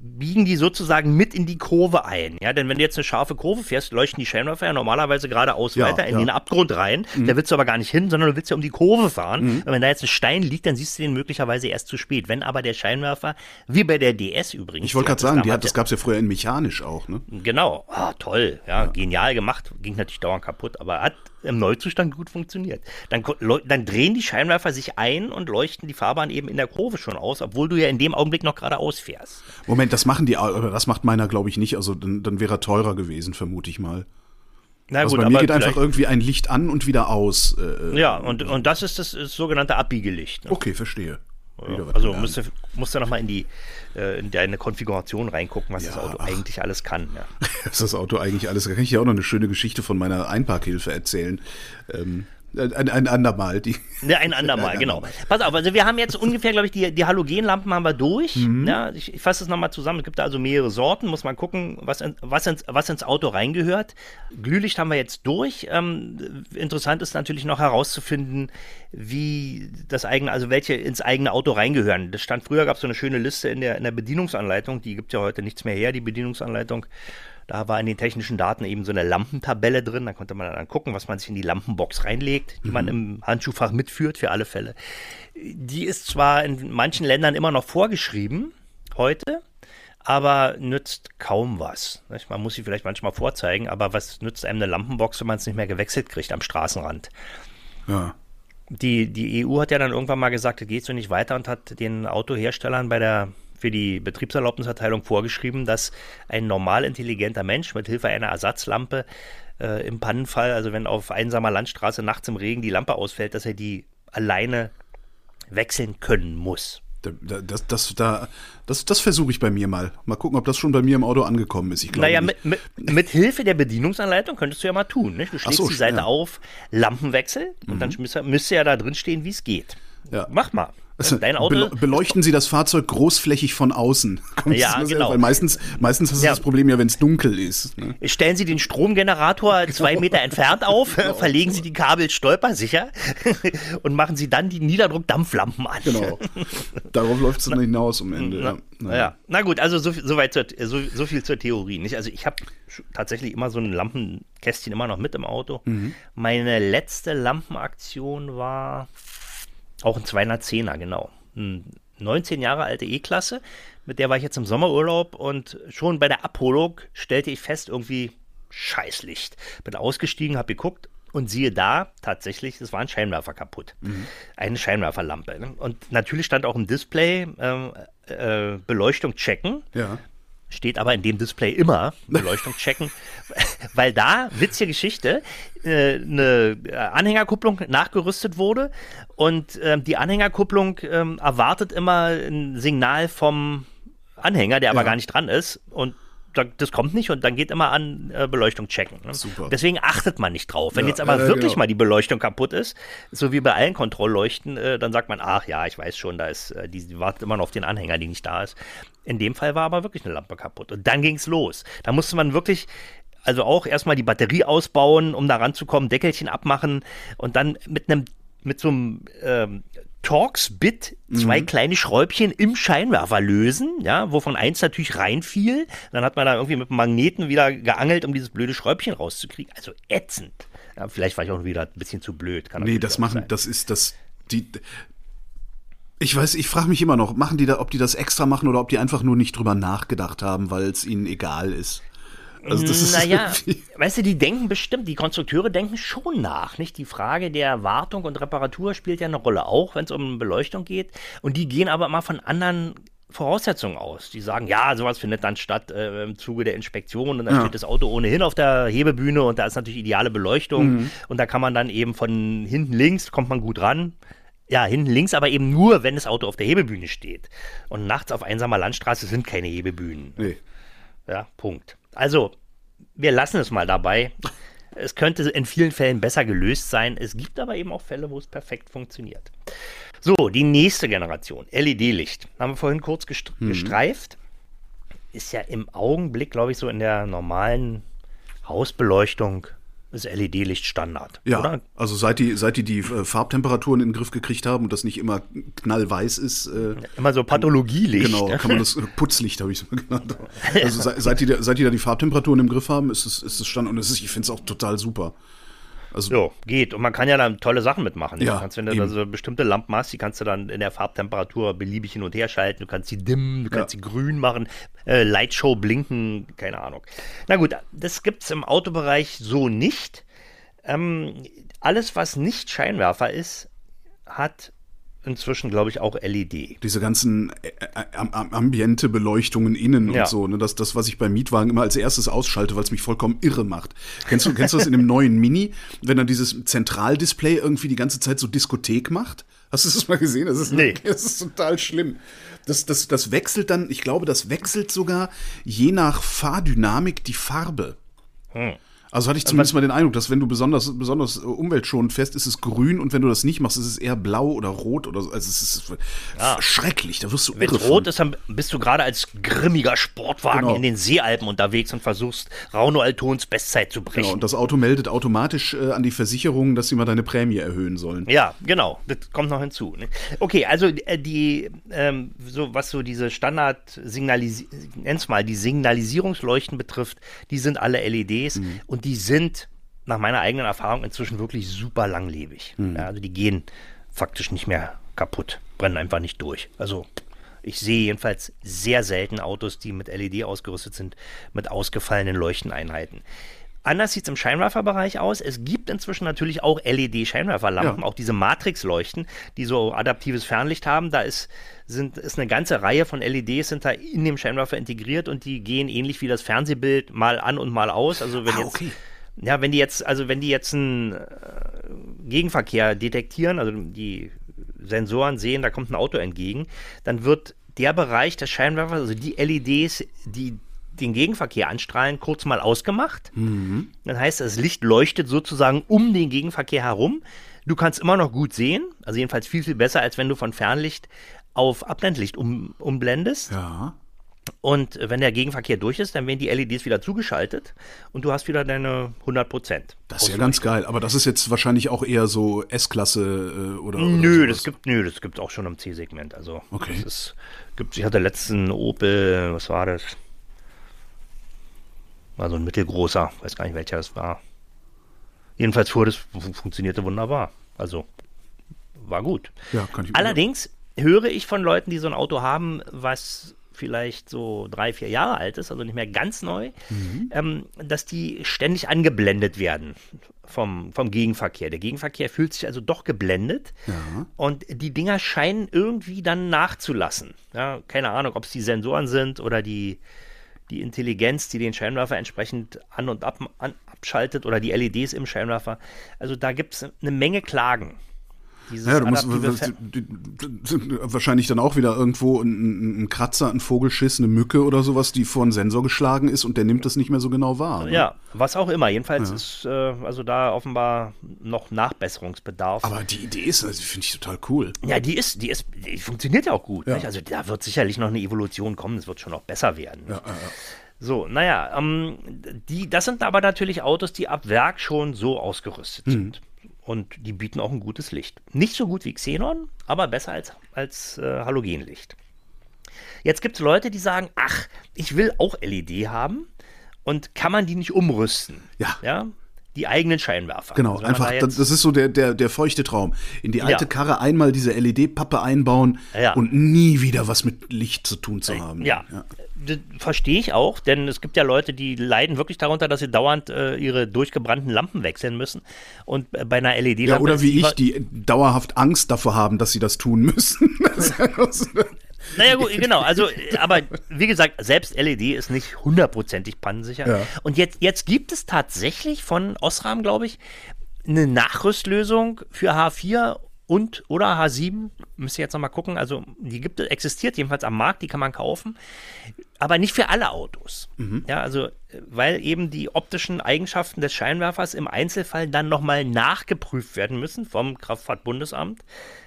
Speaker 2: biegen die sozusagen mit in die Kurve ein. Ja, denn wenn du jetzt eine scharfe Kurve fährst, leuchten die Scheinwerfer ja normalerweise geradeaus
Speaker 1: Ja,
Speaker 2: weiter in
Speaker 1: ja.
Speaker 2: den Abgrund rein. Da willst du aber gar nicht hin, sondern du willst ja um die Kurve fahren. Und wenn da jetzt ein Stein liegt, dann siehst du den möglicherweise erst zu spät. Wenn aber der Scheinwerfer, wie bei der DS übrigens.
Speaker 1: Ich wollte gerade sagen, die hat, das gab es ja früher in mechanisch auch, ne?
Speaker 2: Genau, ah, toll, ja, genial gemacht. Ging natürlich dauernd kaputt, aber hat im Neuzustand gut funktioniert. Dann, dann drehen die Scheinwerfer sich ein und leuchten die Fahrbahn eben in der Kurve schon aus, obwohl du ja in dem Augenblick noch geradeaus fährst.
Speaker 1: Moment, das machen die, aber das macht meiner, glaube ich, nicht. Also dann, dann wäre er teurer gewesen, vermute ich mal.
Speaker 2: Na
Speaker 1: Also bei mir geht einfach irgendwie ein Licht an und wieder aus. Äh,
Speaker 2: Ja, und, und das ist das, das sogenannte Abbiegelicht. Ne?
Speaker 1: Okay, verstehe. Was
Speaker 2: Also musst du, musst du nochmal in, die, äh, in deine Konfiguration reingucken, was das
Speaker 1: Ja,
Speaker 2: Auto
Speaker 1: ach.
Speaker 2: eigentlich alles kann. Ja.
Speaker 1: ist das Auto eigentlich alles. Kann ich ja auch noch eine schöne Geschichte von meiner Einparkhilfe erzählen. Ähm, ein, ein andermal. Die,
Speaker 2: Ne, ein andermal, genau. Pass auf, also wir haben jetzt ungefähr, glaube ich, die, die Halogenlampen haben wir durch.
Speaker 1: Mhm.
Speaker 2: Ja, ich, ich fasse es nochmal zusammen. Es gibt da also mehrere Sorten. Muss man gucken, was, in, was, ins, was ins Auto reingehört. Glühlicht haben wir jetzt durch. Ähm, interessant ist natürlich noch herauszufinden, wie das eigene, also welche ins eigene Auto reingehören. Das stand früher, gab es so eine schöne Liste in der, in der Bedienungsanleitung. Die gibt ja heute nichts mehr her, die Bedienungsanleitung. Da war in den technischen Daten eben so eine Lampentabelle drin. Da konnte man dann gucken, was man sich in die Lampenbox reinlegt, die man im Handschuhfach mitführt für alle Fälle. Die ist zwar in manchen Ländern immer noch vorgeschrieben, heute, aber nützt kaum was. Man muss sie vielleicht manchmal vorzeigen, aber was nützt einem eine Lampenbox, wenn man es nicht mehr gewechselt kriegt am Straßenrand?
Speaker 1: ja.
Speaker 2: Die, die EU hat ja dann irgendwann mal gesagt, das geht so nicht weiter und hat den Autoherstellern bei der für die Betriebserlaubniserteilung vorgeschrieben, dass ein normal intelligenter Mensch mit Hilfe einer Ersatzlampe äh, im Pannenfall, also wenn auf einsamer Landstraße nachts im Regen die Lampe ausfällt, dass er die alleine wechseln können muss.
Speaker 1: Da, da, das, das, da, das, das versuche ich bei mir mal. Mal gucken, ob das schon bei mir im Auto angekommen ist. Ich glaube
Speaker 2: Naja,
Speaker 1: nicht.
Speaker 2: mit, mit, Hilfe der Bedienungsanleitung könntest du ja mal tun. Nicht? Du schlägst
Speaker 1: so,
Speaker 2: die Seite
Speaker 1: ja. Mhm.
Speaker 2: auf, Lampenwechsel und dann müsste, müsste ja da drin stehen, wie es geht.
Speaker 1: Ja.
Speaker 2: Mach mal. Dein Auto.
Speaker 1: Bele- beleuchten Sie das Fahrzeug großflächig von außen. Kommt
Speaker 2: Ja, genau.
Speaker 1: Weil meistens, meistens hast du
Speaker 2: Ja.
Speaker 1: das Problem ja, wenn es dunkel ist. Ne?
Speaker 2: Stellen Sie den Stromgenerator zwei Meter entfernt auf, verlegen Sie die Kabel stolpersicher und machen Sie dann die Niederdruckdampflampen an.
Speaker 1: Genau. Darauf läuft es dann hinaus am Ende.
Speaker 2: Na,
Speaker 1: ja.
Speaker 2: naja. Na gut, also so, so, weit zur, so, so viel zur Theorie. Nicht? Also ich habe tatsächlich immer so ein Lampenkästchen immer noch mit im Auto. Meine letzte Lampenaktion war auch ein 210er, genau. Ein 19 Jahre alte E-Klasse, mit der war ich jetzt im Sommerurlaub und schon bei der Abholung stellte ich fest, irgendwie Scheißlicht. Bin ausgestiegen, habe geguckt und siehe da, tatsächlich, es war ein Scheinwerfer kaputt. Eine Scheinwerferlampe. ne? Und natürlich stand auch im Display ähm, äh, Beleuchtung checken.
Speaker 1: Ja.
Speaker 2: Steht aber in dem Display immer Beleuchtung checken, weil da, witzige Geschichte, äh, eine Anhängerkupplung nachgerüstet wurde und ähm, die Anhängerkupplung ähm, erwartet immer ein Signal vom Anhänger, der aber
Speaker 1: Ja.
Speaker 2: gar nicht dran ist und das kommt nicht und dann geht immer an äh, Beleuchtung checken. Ne?
Speaker 1: Super.
Speaker 2: Deswegen achtet man nicht drauf. Wenn
Speaker 1: Ja,
Speaker 2: jetzt aber
Speaker 1: äh,
Speaker 2: wirklich
Speaker 1: genau.
Speaker 2: mal die Beleuchtung kaputt ist, so wie bei allen Kontrollleuchten, äh, dann sagt man, ach ja, ich weiß schon, da ist, äh, die, die wartet immer noch auf den Anhänger, die nicht da ist. In dem Fall war aber wirklich eine Lampe kaputt. Und dann ging es los. Da musste man wirklich, also auch erstmal die Batterie ausbauen, um da ranzukommen, Deckelchen abmachen und dann mit einem, mit so einem ähm, Torx-Bit zwei kleine Schräubchen im Scheinwerfer lösen, ja, wovon eins natürlich reinfiel. Dann hat man da irgendwie mit dem Magneten wieder geangelt, um dieses blöde Schräubchen rauszukriegen. Also ätzend. Ja, vielleicht war ich auch wieder ein bisschen zu blöd. Kann
Speaker 1: Nee, das machen,
Speaker 2: sein.
Speaker 1: das ist das. Die, ich weiß, ich frage mich immer noch, machen die da, ob die das extra machen oder ob die einfach nur nicht drüber nachgedacht haben, weil es ihnen egal ist. Also das ist
Speaker 2: naja, weißt du, die denken bestimmt, die Konstrukteure denken schon nach, nicht? Die Frage der Wartung und Reparatur spielt ja eine Rolle, auch wenn es um Beleuchtung geht. Und die gehen aber immer von anderen Voraussetzungen aus. Die sagen, ja, sowas findet dann statt äh, im Zuge der Inspektion und dann ja. steht das Auto ohnehin auf der Hebebühne und da ist natürlich ideale Beleuchtung mhm. und da kann man dann eben von hinten links kommt man gut ran. Ja, hinten links, aber eben nur, wenn das Auto auf der Hebebühne steht. Und nachts auf einsamer Landstraße sind keine Hebebühnen. Nee. Ja, Punkt. Also, wir lassen es mal dabei. Es könnte in vielen Fällen besser gelöst sein. Es gibt aber eben auch Fälle, wo es perfekt funktioniert. So, die nächste Generation, LED-Licht. Haben wir vorhin kurz mhm. gestreift. Ist ja im Augenblick, glaube ich, so in der normalen Hausbeleuchtung ist LED-Licht Standard.
Speaker 1: Ja,
Speaker 2: oder?
Speaker 1: also seit die, seit die die äh, Farbtemperaturen in den Griff gekriegt haben und das nicht immer knallweiß ist. Äh,
Speaker 2: immer so Pathologielicht.
Speaker 1: Genau, kann man das Putzlicht, habe ich es mal genannt. Also seit, seit, die, seit die da die Farbtemperaturen im Griff haben, ist es, ist es Standard und es ist, ich finde es auch total super.
Speaker 2: Also, jo, geht. Und man kann ja dann tolle Sachen mitmachen. Ja, du kannst, wenn du eben. so bestimmte Lampen hast, die kannst du dann in der Farbtemperatur beliebig hin und her schalten. Du kannst sie dimmen, du kannst ja. sie grün machen, äh, Lightshow blinken, keine Ahnung. Na gut, das gibt es im Autobereich so nicht. Ähm, alles, was nicht Scheinwerfer ist, hat inzwischen, glaube ich, auch LED.
Speaker 1: Diese ganzen äh, äh, ambiente Beleuchtungen innen ja. und so. Ne? Das, das, was ich beim Mietwagen immer als erstes ausschalte, weil es mich vollkommen irre macht. Kennst du, kennst du das in dem neuen Mini, wenn dann dieses Zentraldisplay irgendwie die ganze Zeit so Diskothek macht? Hast du das mal gesehen? Das ist, nee. das ist total schlimm. Das, das, das wechselt dann, ich glaube, das wechselt sogar je nach Fahrdynamik die Farbe. Hm. Also hatte ich zumindest mal den Eindruck, dass wenn du besonders, besonders äh, umweltschonend fährst, ist es grün und wenn du das nicht machst, ist es eher blau oder rot oder so. Also es ist ja. schrecklich, da wirst du
Speaker 2: Wenn es rot ist, dann bist du gerade als grimmiger Sportwagen genau. in den Seealpen unterwegs und versuchst, Rauno Altons Bestzeit zu brechen. Genau,
Speaker 1: und das Auto meldet automatisch äh, an die Versicherung, dass sie mal deine Prämie erhöhen sollen.
Speaker 2: Ja, genau, das kommt noch hinzu. Ne? Okay, also äh, die, ähm, so was so diese Standard-Signalisierung, mal, die Signalisierungsleuchten betrifft, die sind alle LEDs mhm. und die sind nach meiner eigenen Erfahrung inzwischen wirklich super langlebig. Mhm. Ja, also die gehen faktisch nicht mehr kaputt, brennen einfach nicht durch. Also ich sehe jedenfalls sehr selten Autos, die mit LED ausgerüstet sind, mit ausgefallenen Leuchteneinheiten. Anders sieht es im Scheinwerferbereich aus. Es gibt inzwischen natürlich auch LED-Scheinwerferlampen, ja. auch diese Matrix-Leuchten, die so adaptives Fernlicht haben. Da ist, sind, ist eine ganze Reihe von LEDs sind da in dem Scheinwerfer integriert und die gehen ähnlich wie das Fernsehbild mal an und mal aus. Also wenn ah, jetzt, okay. ja, wenn die jetzt, also wenn die jetzt einen äh, Gegenverkehr detektieren, also die Sensoren sehen, da kommt ein Auto entgegen, dann wird der Bereich des Scheinwerfers, also die LEDs, die den Gegenverkehr anstrahlen, kurz mal ausgemacht. Mhm. Das heißt, das Licht leuchtet sozusagen um den Gegenverkehr herum. Du kannst immer noch gut sehen, also jedenfalls viel, viel besser, als wenn du von Fernlicht auf Abblendlicht um, umblendest.
Speaker 1: Ja.
Speaker 2: Und wenn der Gegenverkehr durch ist, dann werden die LEDs wieder zugeschaltet und du hast wieder deine 100 Prozent.
Speaker 1: Das ist ja ganz geil, aber das ist jetzt wahrscheinlich auch eher so S-Klasse äh, oder, oder
Speaker 2: Nö, sowas. das gibt nö, das gibt auch schon im C-Segment. Also
Speaker 1: okay.
Speaker 2: das ist, gibt, ich hatte letzten Opel, was war das? War so ein mittelgroßer, weiß gar nicht welcher das war. Jedenfalls fuhr das, funktionierte wunderbar. Also war gut.
Speaker 1: Ja, kann ich
Speaker 2: Allerdings höre ich von Leuten, die so ein Auto haben, was vielleicht so drei, vier Jahre alt ist, also nicht mehr ganz neu, mhm. ähm, dass die ständig angeblendet werden vom, vom Gegenverkehr. Der Gegenverkehr fühlt sich also doch geblendet ja. und die Dinger scheinen irgendwie dann nachzulassen. Ja, keine Ahnung, ob es die Sensoren sind oder die, die Intelligenz, die den Scheinwerfer entsprechend an- und ab, an, abschaltet oder die LEDs im Scheinwerfer. Also da gibt es eine Menge Klagen.
Speaker 1: Dieses ja, du musst wahrscheinlich dann auch wieder irgendwo ein, ein, Kratzer, ein Vogelschiss, eine Mücke oder sowas, die vor einen Sensor geschlagen ist und der nimmt das nicht mehr so genau wahr.
Speaker 2: Ne? Ja, was auch immer. Jedenfalls ja. ist äh, also da offenbar noch Nachbesserungsbedarf.
Speaker 1: Aber die Idee ist, also, finde ich total cool.
Speaker 2: Ja, die ist, die ist, die funktioniert ja auch gut. Ja. Also da wird sicherlich noch eine Evolution kommen, es wird schon noch besser werden. Ja, ja, ja. So, naja, ähm, die, das sind aber natürlich Autos, die ab Werk schon so ausgerüstet mhm. sind. Und die bieten auch ein gutes Licht. Nicht so gut wie Xenon, aber besser als, als äh, Halogenlicht. Jetzt gibt es Leute, die sagen, ach, ich will auch LED haben und kann man die nicht umrüsten?
Speaker 1: Ja.
Speaker 2: ja? Die eigenen Scheinwerfer.
Speaker 1: Genau, also einfach, das ist so der, der, der feuchte Traum. In die alte ja. Karre einmal diese LED-Pappe einbauen ja. und nie wieder was mit Licht zu tun zu haben.
Speaker 2: Ja, ja verstehe ich auch, denn es gibt ja Leute, die leiden wirklich darunter, dass sie dauernd äh, ihre durchgebrannten Lampen wechseln müssen. Und bei einer LED-Lampe.
Speaker 1: Ja, oder wie ich, die dauerhaft Angst davor haben, dass sie das tun müssen.
Speaker 2: Naja, gut, genau. Also, aber wie gesagt, selbst LED ist nicht hundertprozentig pannensicher.
Speaker 1: Ja.
Speaker 2: Und jetzt, jetzt gibt es tatsächlich von Osram, glaube ich, eine Nachrüstlösung für H4 und oder H7. Müsst ihr jetzt nochmal gucken. Also, die gibt es, existiert jedenfalls am Markt, die kann man kaufen. Aber nicht für alle Autos. Ja, also, weil eben die optischen Eigenschaften des Scheinwerfers im Einzelfall dann nochmal nachgeprüft werden müssen vom Kraftfahrtbundesamt,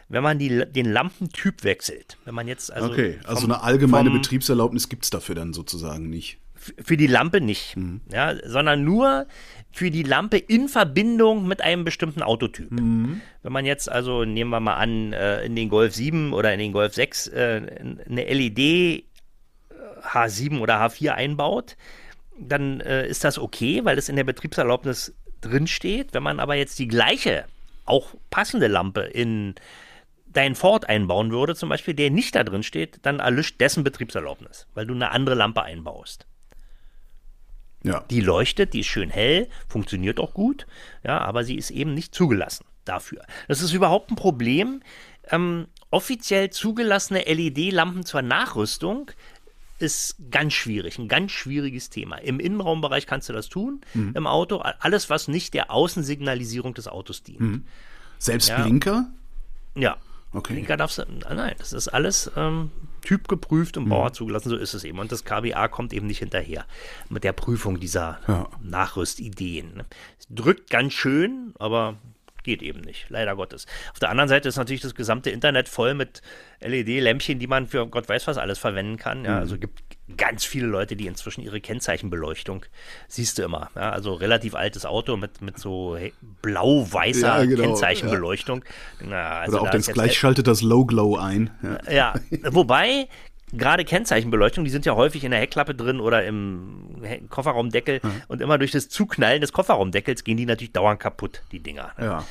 Speaker 2: wenn man die, den Lampentyp wechselt. Wenn man jetzt also.
Speaker 1: Okay, also
Speaker 2: vom-
Speaker 1: eine allgemeine
Speaker 2: vom-
Speaker 1: Betriebserlaubnis gibt es dafür dann sozusagen nicht.
Speaker 2: für die Lampe nicht, ja, sondern nur für die Lampe in Verbindung mit einem bestimmten Autotyp. Wenn man jetzt also, nehmen wir mal an, äh, in den Golf 7 oder in den Golf 6 äh, eine LED äh, H7 oder H4 einbaut, dann äh, ist das okay, weil es in der Betriebserlaubnis drinsteht. Wenn man aber jetzt die gleiche, auch passende Lampe in dein Ford einbauen würde, zum Beispiel, der nicht da drin steht, dann erlischt dessen Betriebserlaubnis, weil du eine andere Lampe einbaust.
Speaker 1: Ja.
Speaker 2: Die leuchtet, die ist schön hell, funktioniert auch gut, ja, aber sie ist eben nicht zugelassen dafür. Das ist überhaupt ein Problem. Ähm, offiziell zugelassene LED-Lampen zur Nachrüstung ist ganz schwierig, ein ganz schwieriges Thema. Im Innenraumbereich kannst du das tun, im Auto, alles, was nicht der Außensignalisierung des Autos dient.
Speaker 1: Selbst
Speaker 2: Ja.
Speaker 1: Blinker?
Speaker 2: Ja.
Speaker 1: Okay.
Speaker 2: Blinker darfst du, nein, nein, das ist alles ähm, typgeprüft und Bauer zugelassen, so ist es eben. Und das KBA kommt eben nicht hinterher mit der Prüfung dieser
Speaker 1: Ja.
Speaker 2: Nachrüstideen. Ne? Es drückt ganz schön, aber geht eben nicht, leider Gottes. Auf der anderen Seite ist natürlich das gesamte Internet voll mit LED-Lämpchen, die man für Gott weiß was alles verwenden kann. Ja, also gibt ganz viele Leute, die inzwischen ihre Kennzeichenbeleuchtung, siehst du immer. Ja, also relativ altes Auto mit, mit so blau-weißer
Speaker 1: Ja, genau,
Speaker 2: Kennzeichenbeleuchtung. Na, also
Speaker 1: Oder auch
Speaker 2: da jetzt-
Speaker 1: gleich schaltet das Low Glow ein. Ja.
Speaker 2: ja, wobei gerade Kennzeichenbeleuchtung, die sind ja häufig in der Heckklappe drin oder im Kofferraumdeckel und immer durch das Zuknallen des Kofferraumdeckels gehen die natürlich dauernd kaputt, die Dinger. ne?
Speaker 1: Ja.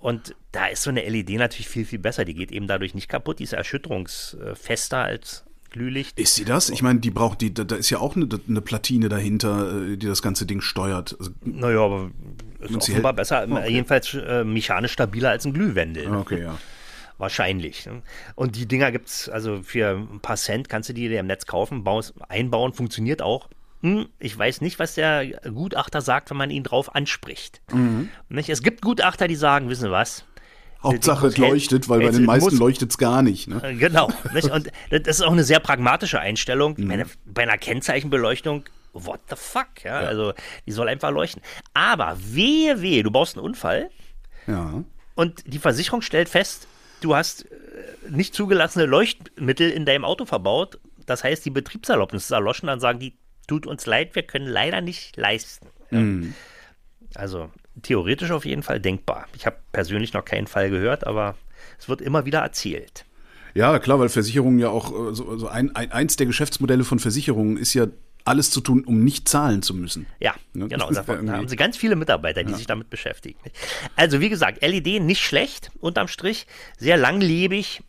Speaker 2: Und da ist so eine LED natürlich viel, viel besser. Die geht eben dadurch nicht kaputt, die ist erschütterungsfester als Glühlicht.
Speaker 1: Ist sie das? Ich meine, die braucht die, da da ist ja auch eine, eine Platine dahinter, äh, die das ganze Ding steuert. Also,
Speaker 2: Naja, aber ist offenbar besser,
Speaker 1: Okay.
Speaker 2: jedenfalls äh, mechanisch stabiler als ein Glühwendel. ne?
Speaker 1: okay, ja.
Speaker 2: Wahrscheinlich. ne? Und die Dinger gibt es, also für ein paar Cent kannst du die dir im Netz kaufen, baus, einbauen, funktioniert auch. Hm, ich weiß nicht, was der Gutachter sagt, wenn man ihn drauf anspricht.
Speaker 1: Mhm.
Speaker 2: Nicht? Es gibt Gutachter, die sagen, wissen Sie was?
Speaker 1: Hauptsache es leuchtet, weil bei den meisten leuchtet es gar nicht. Ne?
Speaker 2: Äh, Genau. nicht? Und das ist auch eine sehr pragmatische Einstellung.
Speaker 1: Mhm.
Speaker 2: Meine, bei einer Kennzeichenbeleuchtung, what the fuck? Ja? Also, die soll einfach leuchten. Aber wehe, wehe, du baust einen Unfall
Speaker 1: Ja.
Speaker 2: und die Versicherung stellt fest, du hast äh, nicht zugelassene Leuchtmittel in deinem Auto verbaut. Das heißt, die Betriebserlaubnis ist erloschen. Dann sagen die, tut uns leid, wir können leider nicht leisten. Ja. Also theoretisch auf jeden Fall denkbar. Ich habe persönlich noch keinen Fall gehört, aber es wird immer wieder erzählt.
Speaker 1: Ja, klar, weil Versicherungen ja auch, äh, so, so ein, ein, eins der Geschäftsmodelle von Versicherungen ist ja, alles zu tun, um nicht zahlen zu müssen.
Speaker 2: Ja,
Speaker 1: Ne,
Speaker 2: genau. Da,
Speaker 1: ja
Speaker 2: haben sie ganz viele Mitarbeiter, die sich damit beschäftigen. Also wie gesagt, LED nicht schlecht, unterm Strich, sehr langlebig,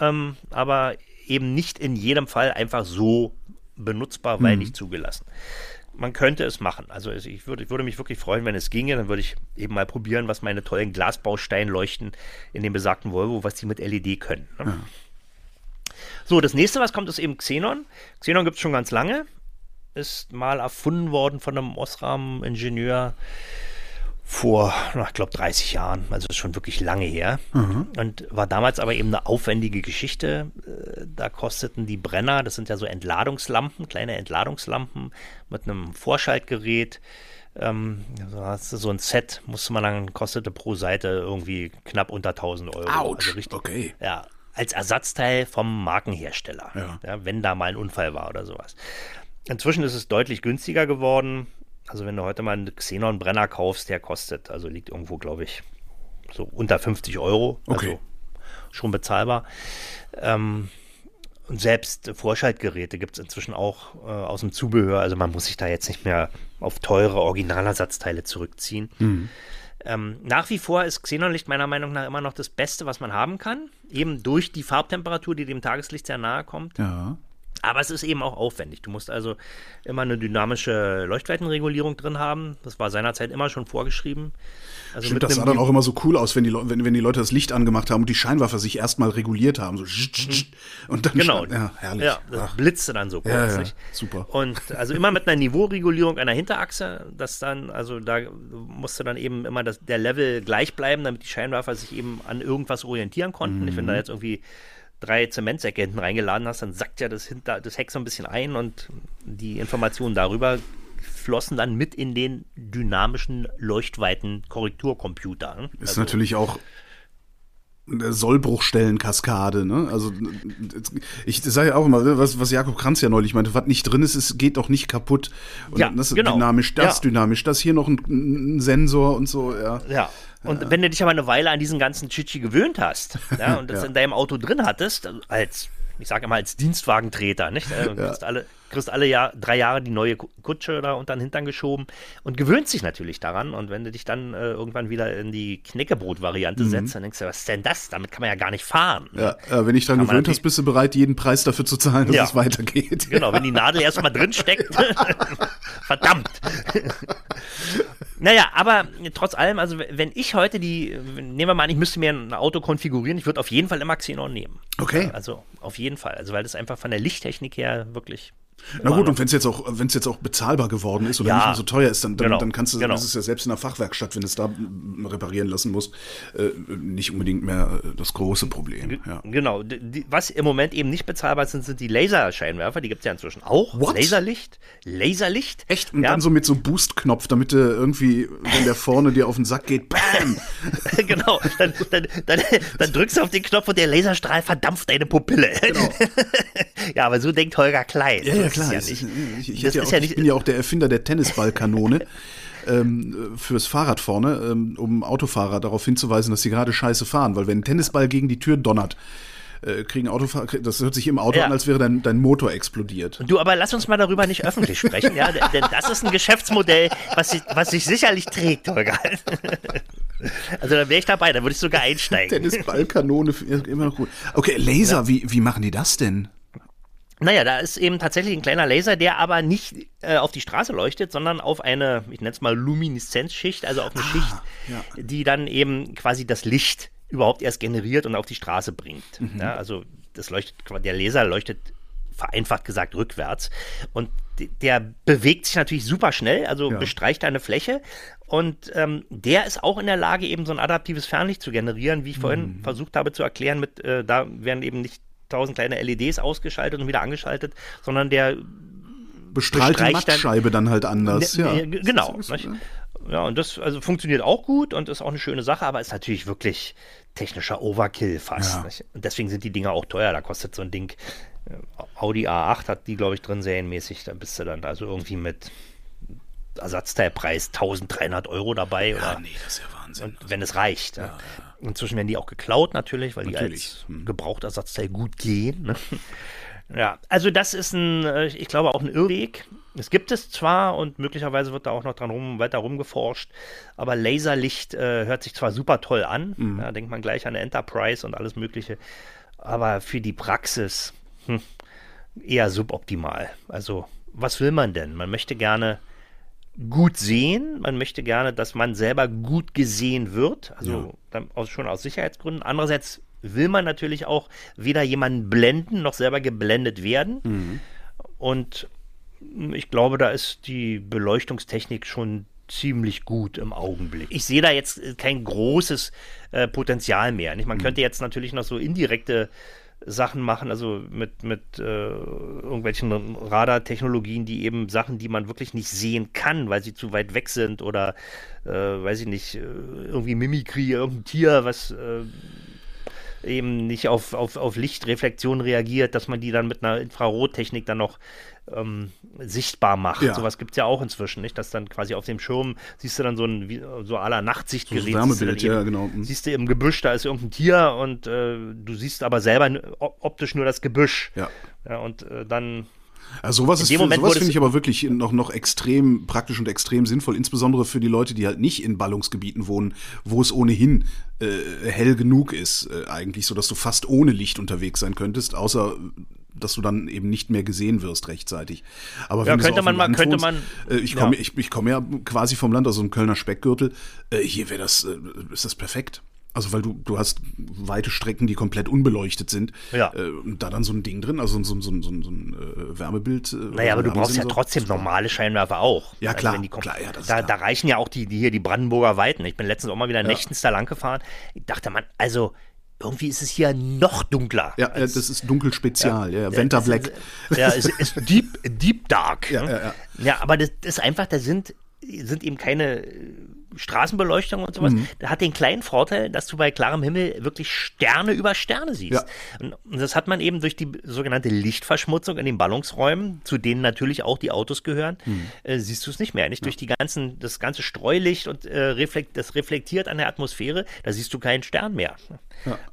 Speaker 2: ähm, aber eben nicht in jedem Fall einfach so benutzbar, weil nicht zugelassen. Man könnte es machen. Also ich würde, ich würde mich wirklich freuen, wenn es ginge. Dann würde ich eben mal probieren, was meine tollen Glasbausteinleuchten in dem besagten Volvo, was die mit LED können. Ne? So, das nächste, was kommt, ist eben Xenon. Xenon gibt es schon ganz lange. Ist mal erfunden worden von einem Osram-Ingenieur vor, ich glaube, 30 Jahren. Also schon wirklich lange her. Und war damals aber eben eine aufwendige Geschichte. Äh, Da kosteten die Brenner, das sind ja so Entladungslampen, kleine Entladungslampen mit einem Vorschaltgerät. Ähm, so ein Set, musste man dann, kostete pro Seite irgendwie knapp unter 1000 Euro.
Speaker 1: Autsch,
Speaker 2: Also richtig,
Speaker 1: okay.
Speaker 2: ja, als Ersatzteil vom Markenhersteller,
Speaker 1: Ja.
Speaker 2: wenn da mal ein Unfall war oder sowas. Inzwischen ist es deutlich günstiger geworden. Also wenn du heute mal einen Xenon-Brenner kaufst, der kostet, also liegt irgendwo, glaube ich, so unter 50 Euro.
Speaker 1: Okay.
Speaker 2: Also schon bezahlbar. Ähm, und selbst Vorschaltgeräte gibt es inzwischen auch äh, aus dem Zubehör. Also man muss sich da jetzt nicht mehr auf teure Originalersatzteile zurückziehen. Ähm, nach wie vor ist Xenonlicht meiner Meinung nach immer noch das Beste, was man haben kann. Eben durch die Farbtemperatur, die dem Tageslicht sehr nahe kommt.
Speaker 1: Ja.
Speaker 2: Aber es ist eben auch aufwendig. Du musst also immer eine dynamische Leuchtweitenregulierung drin haben. Das war seinerzeit immer schon vorgeschrieben.
Speaker 1: Also Stimmt, das sah dann auch immer so cool aus, wenn die, wenn, wenn die Leute das Licht angemacht haben und die Scheinwerfer sich erstmal reguliert haben. So und dann
Speaker 2: genau.
Speaker 1: Ja, herrlich.
Speaker 2: Ja, das blitzte dann so
Speaker 1: kurz. Ja, ja, super.
Speaker 2: Und also immer mit einer Niveauregulierung einer Hinterachse, das dann, also da musste dann eben immer das, der Level gleich bleiben, damit die Scheinwerfer sich eben an irgendwas orientieren konnten. Mhm. Ich, wenn da jetzt irgendwie drei Zementsäcke hinten reingeladen hast, dann sackt ja das, hinter, das Heck so ein bisschen ein und die Informationen darüber flossen dann mit in den dynamischen Leuchtweiten-Korrekturcomputer.
Speaker 1: Ist also, natürlich auch Sollbruchstellenkaskade, ne? Also ich sage ja auch immer, was, was Jakob Kranz ja neulich meinte, was nicht drin ist, ist geht doch nicht kaputt. Und
Speaker 2: ja,
Speaker 1: das
Speaker 2: genau.
Speaker 1: dynamisch, das
Speaker 2: ja.
Speaker 1: dynamisch, das hier noch ein, ein Sensor und so, ja.
Speaker 2: Ja. Und ja. wenn du dich aber eine Weile an diesen ganzen Chichi gewöhnt hast, ja, und das in deinem Auto drin hattest, als ich sage immer als Dienstwagentreter, nicht? Du ja. alle, kriegst alle Jahr, drei Jahre die neue Kutsche da unter den Hintern geschoben und gewöhnt sich natürlich daran. Und wenn du dich dann äh, irgendwann wieder in die Knäckebrot-Variante mhm. setzt, dann denkst du, was ist denn das? Damit kann man ja gar nicht fahren.
Speaker 1: Ja, äh, wenn ich dran gewöhnt hast, bist du bereit, jeden Preis dafür zu zahlen, dass ja. es weitergeht.
Speaker 2: Genau, wenn die Nadel erstmal drin steckt. Verdammt. Naja, aber trotz allem, also wenn ich heute die, nehmen wir mal an, ich müsste mir ein Auto konfigurieren, ich würde auf jeden Fall immer Xenon nehmen.
Speaker 1: Okay.
Speaker 2: Also auf jeden Fall. Also weil das einfach von der Lichttechnik her wirklich
Speaker 1: na gut, und wenn es jetzt auch, wenn es jetzt auch bezahlbar geworden ist oder ja, nicht mehr so teuer ist, dann, dann,
Speaker 2: genau,
Speaker 1: dann kannst du,
Speaker 2: genau.
Speaker 1: das ist ja selbst in der Fachwerkstatt, wenn du es da reparieren lassen musst, äh, nicht unbedingt mehr äh, das große Problem. Ja.
Speaker 2: Genau. Die, was im Moment eben nicht bezahlbar sind, sind die Laserscheinwerfer. Die gibt es ja inzwischen auch.
Speaker 1: What?
Speaker 2: Laserlicht. Laserlicht.
Speaker 1: Echt? Und ja. dann so mit so einem Boost-Knopf, damit du irgendwie, wenn der vorne dir auf den Sack geht, BAM!
Speaker 2: genau. Dann, dann, dann, dann, drückst du auf den Knopf und der Laserstrahl verdampft deine Pupille. Genau. ja, aber so denkt Holger Klein.
Speaker 1: Ja, ja klar. Ja nicht, ich, ich, ja auch, ich bin ja auch der Erfinder der Tennisballkanone. ähm, fürs Fahrrad vorne, ähm, um Autofahrer darauf hinzuweisen, dass sie gerade scheiße fahren. Weil wenn ein Tennisball gegen die Tür donnert, äh, kriegen Autofahrer, das hört sich im Auto ja. an, als wäre dein, dein Motor explodiert.
Speaker 2: Du, aber lass uns mal darüber nicht öffentlich sprechen, ja, denn das ist ein Geschäftsmodell, was sich, was sich sicherlich trägt, Holger. Also da wäre ich dabei, da würde ich sogar einsteigen.
Speaker 1: Tennisballkanone, immer noch gut. Okay, Laser, ja. wie, wie machen die das denn?
Speaker 2: Naja, da ist eben tatsächlich ein kleiner Laser, der aber nicht äh, auf die Straße leuchtet, sondern auf eine, ich nenne es mal Lumineszenzschicht, also auf eine ah, Schicht, ja. die dann eben quasi das Licht überhaupt erst generiert und auf die Straße bringt. Mhm. Ja, also das leuchtet, der Laser leuchtet vereinfacht gesagt rückwärts und der bewegt sich natürlich super schnell, also ja. bestreicht eine Fläche und ähm, der ist auch in der Lage, eben so ein adaptives Fernlicht zu generieren, wie ich vorhin mhm. versucht habe zu erklären, mit äh, da werden eben nicht tausend kleine LEDs ausgeschaltet und wieder angeschaltet, sondern der
Speaker 1: bestrahlt die Mattscheibe dann, dann, halt anders. Ne, ja.
Speaker 2: Genau. Ja, und das also funktioniert auch gut und ist auch eine schöne Sache, aber ist natürlich wirklich technischer Overkill fast. Ja. Und deswegen sind die Dinger auch teuer. Da kostet so ein Ding, äh, Audi A8 hat die, glaube ich, drin serienmäßig. Da bist du dann also irgendwie mit Ersatzteilpreis 1300 Euro dabei.
Speaker 1: Ja,
Speaker 2: oder,
Speaker 1: nee, das ist ja Wahnsinn.
Speaker 2: Und wenn es reicht. Ja, ja. Inzwischen werden die auch geklaut natürlich, weil natürlich. die als hm. Gebrauchtersatzteil gut gehen. Ne? Ja, also das ist ein, äh, ich glaube auch ein Irrweg. Es gibt es zwar und möglicherweise wird da auch noch dran rum, weiter rumgeforscht, aber Laserlicht äh, hört sich zwar super toll an, mhm. da denkt man gleich an Enterprise und alles Mögliche, aber für die Praxis hm, eher suboptimal. Also was will man denn? Man möchte gerne gut sehen. Man möchte gerne, dass man selber gut gesehen wird, also ja. aus, schon aus Sicherheitsgründen. Andererseits will man natürlich auch weder jemanden blenden noch selber geblendet werden. Mhm. Und ich glaube, da ist die Beleuchtungstechnik schon ziemlich gut im Augenblick. Ich sehe da jetzt kein großes äh, Potenzial mehr. Nicht? Man mhm. könnte jetzt natürlich noch so indirekte Sachen machen, also mit, mit äh, irgendwelchen Radartechnologien, die eben Sachen, die man wirklich nicht sehen kann, weil sie zu weit weg sind oder, äh, weiß ich nicht, äh, irgendwie Mimikry, irgendein Tier, was äh, eben nicht auf, auf, auf Lichtreflexion reagiert, dass man die dann mit einer Infrarottechnik dann noch ähm, sichtbar macht. Ja. Sowas gibt es ja auch inzwischen, nicht? Dass dann quasi auf dem Schirm siehst du dann so ein so aller Nachtsichtgerät.
Speaker 1: So siehst, ja, genau.
Speaker 2: Siehst du im Gebüsch, da ist irgendein Tier und äh, du siehst aber selber optisch nur das Gebüsch.
Speaker 1: Ja.
Speaker 2: ja und äh, dann
Speaker 1: also sowas, ist, sowas finde ich aber wirklich noch, noch extrem praktisch und extrem sinnvoll, insbesondere für die Leute, die halt nicht in Ballungsgebieten wohnen, wo es ohnehin äh, hell genug ist, äh, eigentlich, so dass du fast ohne Licht unterwegs sein könntest, außer dass du dann eben nicht mehr gesehen wirst rechtzeitig. Aber
Speaker 2: Ja,
Speaker 1: wenn so
Speaker 2: könnte
Speaker 1: auf
Speaker 2: man
Speaker 1: dem
Speaker 2: mal-
Speaker 1: Land
Speaker 2: könnte
Speaker 1: wohnst,
Speaker 2: man-
Speaker 1: äh, ich
Speaker 2: ja.
Speaker 1: komme ich, ich komme ja quasi vom Land, aus so einem Kölner Speckgürtel. Äh, hier wäre das, äh, ist das perfekt. Also weil du, du hast weite Strecken, die komplett unbeleuchtet sind.
Speaker 2: Ja.
Speaker 1: Äh, und da dann so ein Ding drin, also so, ein- so, so, so ein äh, Wärmebild. Äh,
Speaker 2: Naja, aber du brauchst ja trotzdem normale Scheinwerfer auch.
Speaker 1: Ja, klar,
Speaker 2: kommen-
Speaker 1: klar, ja,
Speaker 2: da,
Speaker 1: klar.
Speaker 2: da reichen ja auch die, die hier die Brandenburger Weiten. Ich bin letztens auch mal wieder nächtens da lang gefahren. Ich dachte man, also irgendwie ist es hier noch dunkler.
Speaker 1: Ja, ja,
Speaker 2: als-
Speaker 1: das ist dunkel spezial, ja, ja, Venta
Speaker 2: das
Speaker 1: Black.
Speaker 2: Ist, ja, es ist deep, deep dark.
Speaker 1: Ja,
Speaker 2: ne?
Speaker 1: ja, ja.
Speaker 2: ja, aber das, das ist einfach, da sind, sind eben keine äh, Straßenbeleuchtung und sowas.
Speaker 1: Mhm.
Speaker 2: Hat den kleinen Vorteil, dass du bei klarem Himmel wirklich Sterne über Sterne siehst.
Speaker 1: Ja.
Speaker 2: Und, und das hat man eben durch die sogenannte Lichtverschmutzung in den Ballungsräumen, zu denen natürlich auch die Autos gehören,
Speaker 1: Mhm.
Speaker 2: äh, siehst du es nicht mehr. Nicht durch die ganzen, das ganze Streulicht und äh, reflekt, das reflektiert an der Atmosphäre, da siehst du keinen Stern mehr.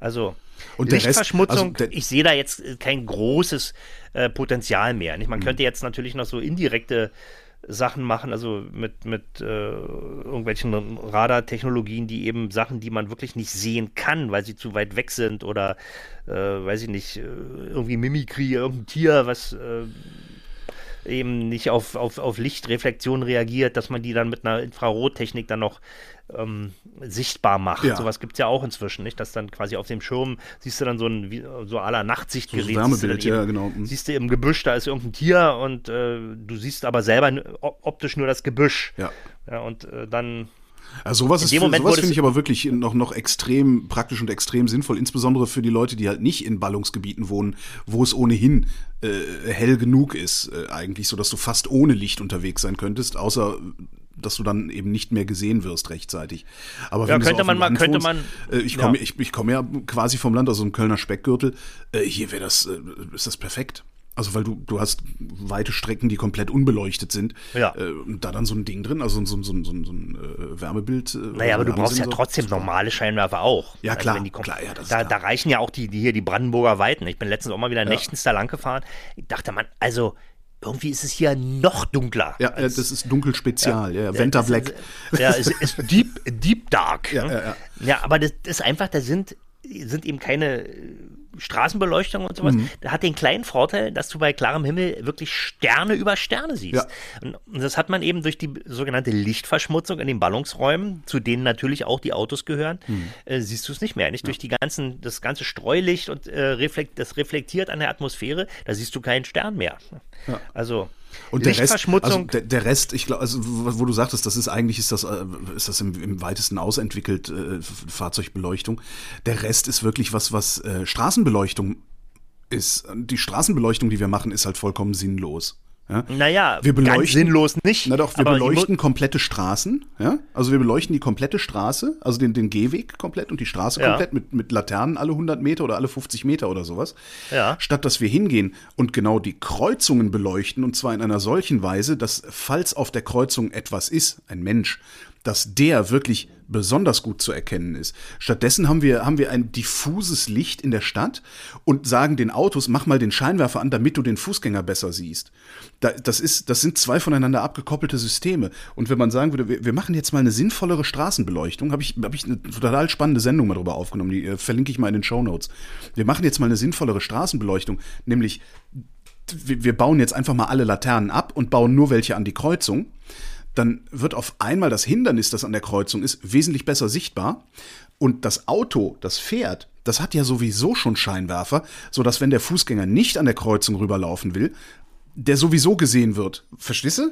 Speaker 2: Also
Speaker 1: Und der Rest-
Speaker 2: Lichtverschmutzung,
Speaker 1: also
Speaker 2: ich sehe da jetzt kein großes äh, Potenzial mehr. Nicht?
Speaker 1: Mhm.
Speaker 2: Man könnte jetzt natürlich noch so indirekte Sachen machen, also mit, mit äh, irgendwelchen Radartechnologien, die eben Sachen, die man wirklich nicht sehen kann, weil sie zu weit weg sind oder äh, weiß ich nicht, äh, irgendwie Mimikry, irgendein Tier, was äh, eben nicht auf, auf, auf Lichtreflexion reagiert, dass man die dann mit einer Infrarottechnik dann noch ähm, sichtbar macht.
Speaker 1: Ja.
Speaker 2: Sowas gibt es ja auch inzwischen, nicht? Dass dann quasi auf dem Schirm siehst du dann so ein wie, so aller Nachtsichtgerät.
Speaker 1: So
Speaker 2: siehst
Speaker 1: Wärmebild,
Speaker 2: dann
Speaker 1: ja, genau. Mhm.
Speaker 2: Siehst du im Gebüsch, da ist irgendein Tier und äh, du siehst aber selber optisch nur das Gebüsch.
Speaker 1: Ja.
Speaker 2: Ja, und äh, dann
Speaker 1: Also sowas, ist,
Speaker 2: Moment
Speaker 1: sowas finde ich aber wirklich noch, noch extrem praktisch und extrem sinnvoll, insbesondere für die Leute, die halt nicht in Ballungsgebieten wohnen, wo es ohnehin äh, hell genug ist, äh, eigentlich, so dass du fast ohne Licht unterwegs sein könntest, außer dass du dann eben nicht mehr gesehen wirst rechtzeitig. Aber
Speaker 2: Ja,
Speaker 1: wenn du
Speaker 2: könnte
Speaker 1: auf
Speaker 2: man mal- könnte man-
Speaker 1: äh, ich komme
Speaker 2: ja.
Speaker 1: ich, ich komme ja quasi vom Land, aus so einem Kölner Speckgürtel, äh, hier wäre das, äh, ist das perfekt. Also weil du, du hast weite Strecken, die komplett unbeleuchtet sind.
Speaker 2: Ja.
Speaker 1: Äh, und da dann so ein Ding drin, also so, ein- so, so, so ein äh, Wärmebild. Äh,
Speaker 2: Naja, aber du brauchst ja trotzdem normale Scheinwerfer auch.
Speaker 1: Ja, klar,
Speaker 2: kommen-
Speaker 1: klar, ja,
Speaker 2: da,
Speaker 1: klar.
Speaker 2: da reichen ja auch die, die hier die Brandenburger Weiten. Ich bin letztens auch mal wieder nächtens da lang gefahren. Ich dachte man, also irgendwie ist es hier noch dunkler.
Speaker 1: Ja, äh, das ist dunkel spezial, ja, ja. Venta
Speaker 2: Es
Speaker 1: Black.
Speaker 2: Ist, ja, es ist deep, deep dark.
Speaker 1: Ja,
Speaker 2: ne?
Speaker 1: ja, ja.
Speaker 2: ja, aber das ist einfach, da sind, sind eben keine Straßenbeleuchtung und sowas.
Speaker 1: Mhm.
Speaker 2: Hat den kleinen Vorteil, dass du bei klarem Himmel wirklich Sterne über Sterne siehst.
Speaker 1: Ja.
Speaker 2: Und, und das hat man eben durch die sogenannte Lichtverschmutzung in den Ballungsräumen, zu denen natürlich auch die Autos gehören,
Speaker 1: Mhm.
Speaker 2: äh, siehst du es nicht mehr. Nicht durch die ganzen, das ganze Streulicht und äh, reflekt, das reflektiert an der Atmosphäre, da siehst du keinen Stern mehr. Also
Speaker 1: Und der Rest, also der, der Rest, ich glaube, also wo du sagtest, das ist eigentlich ist das äh, ist das im, im weitesten ausentwickelt äh, Fahrzeugbeleuchtung. Der Rest ist wirklich was was äh, Straßenbeleuchtung ist. Die Straßenbeleuchtung, die wir machen, ist halt vollkommen sinnlos. Ja?
Speaker 2: Naja,
Speaker 1: wir
Speaker 2: ganz
Speaker 1: beleuchten,
Speaker 2: sinnlos nicht.
Speaker 1: Na doch, wir beleuchten komplette Straßen, ja. Also wir beleuchten die komplette Straße, also den, den Gehweg komplett und die Straße
Speaker 2: Ja.
Speaker 1: komplett mit, mit Laternen alle 100 Meter oder alle 50 Meter oder sowas.
Speaker 2: Ja.
Speaker 1: Statt dass wir hingehen und genau die Kreuzungen beleuchten und zwar in einer solchen Weise, dass falls auf der Kreuzung etwas ist, ein Mensch, dass der wirklich besonders gut zu erkennen ist. Stattdessen haben wir, haben wir ein diffuses Licht in der Stadt und sagen den Autos, mach mal den Scheinwerfer an, damit du den Fußgänger besser siehst. Da, das, ist, das sind zwei voneinander abgekoppelte Systeme. Und wenn man sagen würde, wir, machen jetzt mal eine sinnvollere Straßenbeleuchtung, habe ich, hab ich eine total spannende Sendung mal drüber aufgenommen, die äh, verlinke ich mal in den Show Notes. Wir machen jetzt mal eine sinnvollere Straßenbeleuchtung, nämlich wir bauen jetzt einfach mal alle Laternen ab und bauen nur welche an die Kreuzung, dann wird auf einmal das Hindernis, das an der Kreuzung ist, wesentlich besser sichtbar. Und das Auto, das fährt, das hat ja sowieso schon Scheinwerfer, sodass wenn der Fußgänger nicht an der Kreuzung rüberlaufen will, der sowieso gesehen wird. Verstehst du?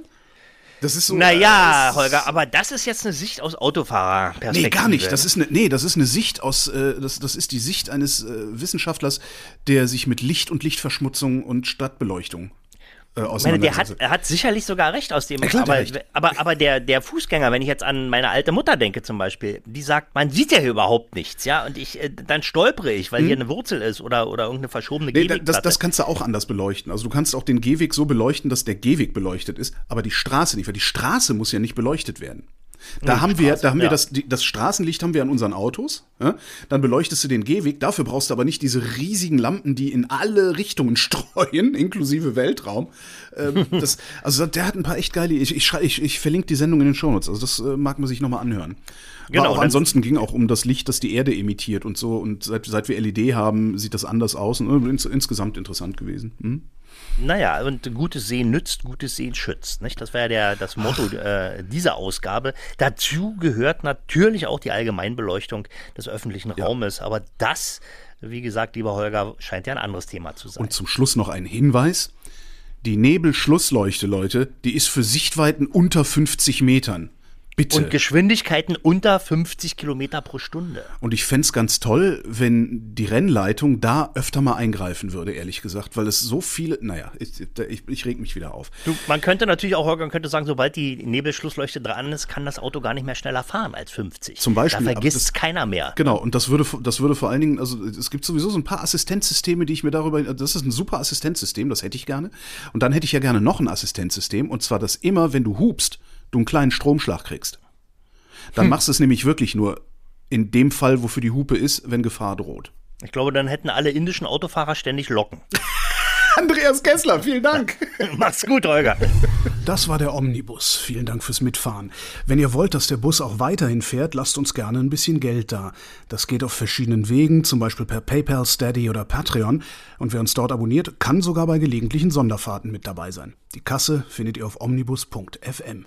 Speaker 1: Das ist so.
Speaker 2: Naja,
Speaker 1: äh,
Speaker 2: Holger, aber das ist jetzt eine Sicht aus Autofahrerperspektive.
Speaker 1: Nee, gar nicht. Das ist eine, nee, das ist eine Sicht aus, äh, das, das ist die Sicht eines äh, Wissenschaftlers, der sich mit Licht und Lichtverschmutzung und Stadtbeleuchtung äh,
Speaker 2: meine, der hat, er hat sicherlich sogar recht aus dem.
Speaker 1: Klar,
Speaker 2: aber,
Speaker 1: recht.
Speaker 2: aber, aber der, der Fußgänger, wenn ich jetzt an meine alte Mutter denke zum Beispiel, die sagt, man sieht ja hier überhaupt nichts, ja, und ich, äh, dann stolpere ich, weil hier eine Wurzel ist oder, oder irgendeine verschobene
Speaker 1: Hm? Nee, da- das,
Speaker 2: Gehwegplatte.
Speaker 1: das kannst du auch anders beleuchten. Also du kannst auch den Gehweg so beleuchten, dass der Gehweg beleuchtet ist, aber die Straße nicht, weil die Straße muss ja nicht beleuchtet werden. Da
Speaker 2: Nee,
Speaker 1: haben wir, da haben wir
Speaker 2: ja.
Speaker 1: das, die, das Straßenlicht haben wir an unseren Autos. Ja? Dann beleuchtest du den Gehweg. Dafür brauchst du aber nicht diese riesigen Lampen, die in alle Richtungen streuen, inklusive Weltraum. Ähm, das, also der hat ein paar echt geile. Ich, ich, ich, ich verlinke die Sendung in den Shownotes. Also das äh, mag man sich nochmal anhören.
Speaker 2: Genau,
Speaker 1: Aber auch ansonsten ging auch um das Licht, das die Erde emittiert und so. Und seit, seit wir LED haben, sieht das anders aus. Und äh, ins, insgesamt interessant gewesen. Hm?
Speaker 2: Naja, und gutes Sehen nützt, gutes Sehen schützt. Nicht? Das wäre ja der, das Motto äh, dieser Ausgabe. Dazu gehört natürlich auch die Allgemeinbeleuchtung des öffentlichen Raumes. Aber das, wie gesagt, lieber Holger, scheint ja ein anderes Thema zu sein.
Speaker 1: Und zum Schluss noch ein Hinweis. Die Nebelschlussleuchte, Leute, die ist für Sichtweiten unter 50 Metern. Bitte.
Speaker 2: Und Geschwindigkeiten unter 50 Kilometer pro Stunde.
Speaker 1: Und ich fänd's ganz toll, wenn die Rennleitung da öfter mal eingreifen würde, ehrlich gesagt, weil es so viele. Naja, ich, ich, ich reg mich wieder auf.
Speaker 2: Du, man könnte natürlich auch, man könnte sagen, sobald die Nebelschlussleuchte dran ist, kann das Auto gar nicht mehr schneller fahren als 50.
Speaker 1: Zum Beispiel,
Speaker 2: Da vergisst
Speaker 1: das-
Speaker 2: keiner mehr.
Speaker 1: Genau, und das würde, das würde vor allen Dingen, also es gibt sowieso so ein paar Assistenzsysteme, die ich mir darüber, das ist ein super Assistenzsystem, das hätte ich gerne. Und dann hätte ich ja gerne noch ein Assistenzsystem, und zwar, dass immer, wenn du hupst, du einen kleinen Stromschlag kriegst. Dann machst du es nämlich wirklich nur in dem Fall, wofür die Hupe ist, wenn Gefahr droht.
Speaker 2: Ich glaube, dann hätten alle indischen Autofahrer ständig Locken.
Speaker 1: Andreas Kessler, vielen Dank.
Speaker 2: Mach's gut, Holger.
Speaker 3: Das war der Omnibus. Vielen Dank fürs Mitfahren. Wenn ihr wollt, dass der Bus auch weiterhin fährt, lasst uns gerne ein bisschen Geld da. Das geht auf verschiedenen Wegen, zum Beispiel per PayPal, Steady oder Patreon. Und wer uns dort abonniert, kann sogar bei gelegentlichen Sonderfahrten mit dabei sein. Die Kasse findet ihr auf omnibus.fm.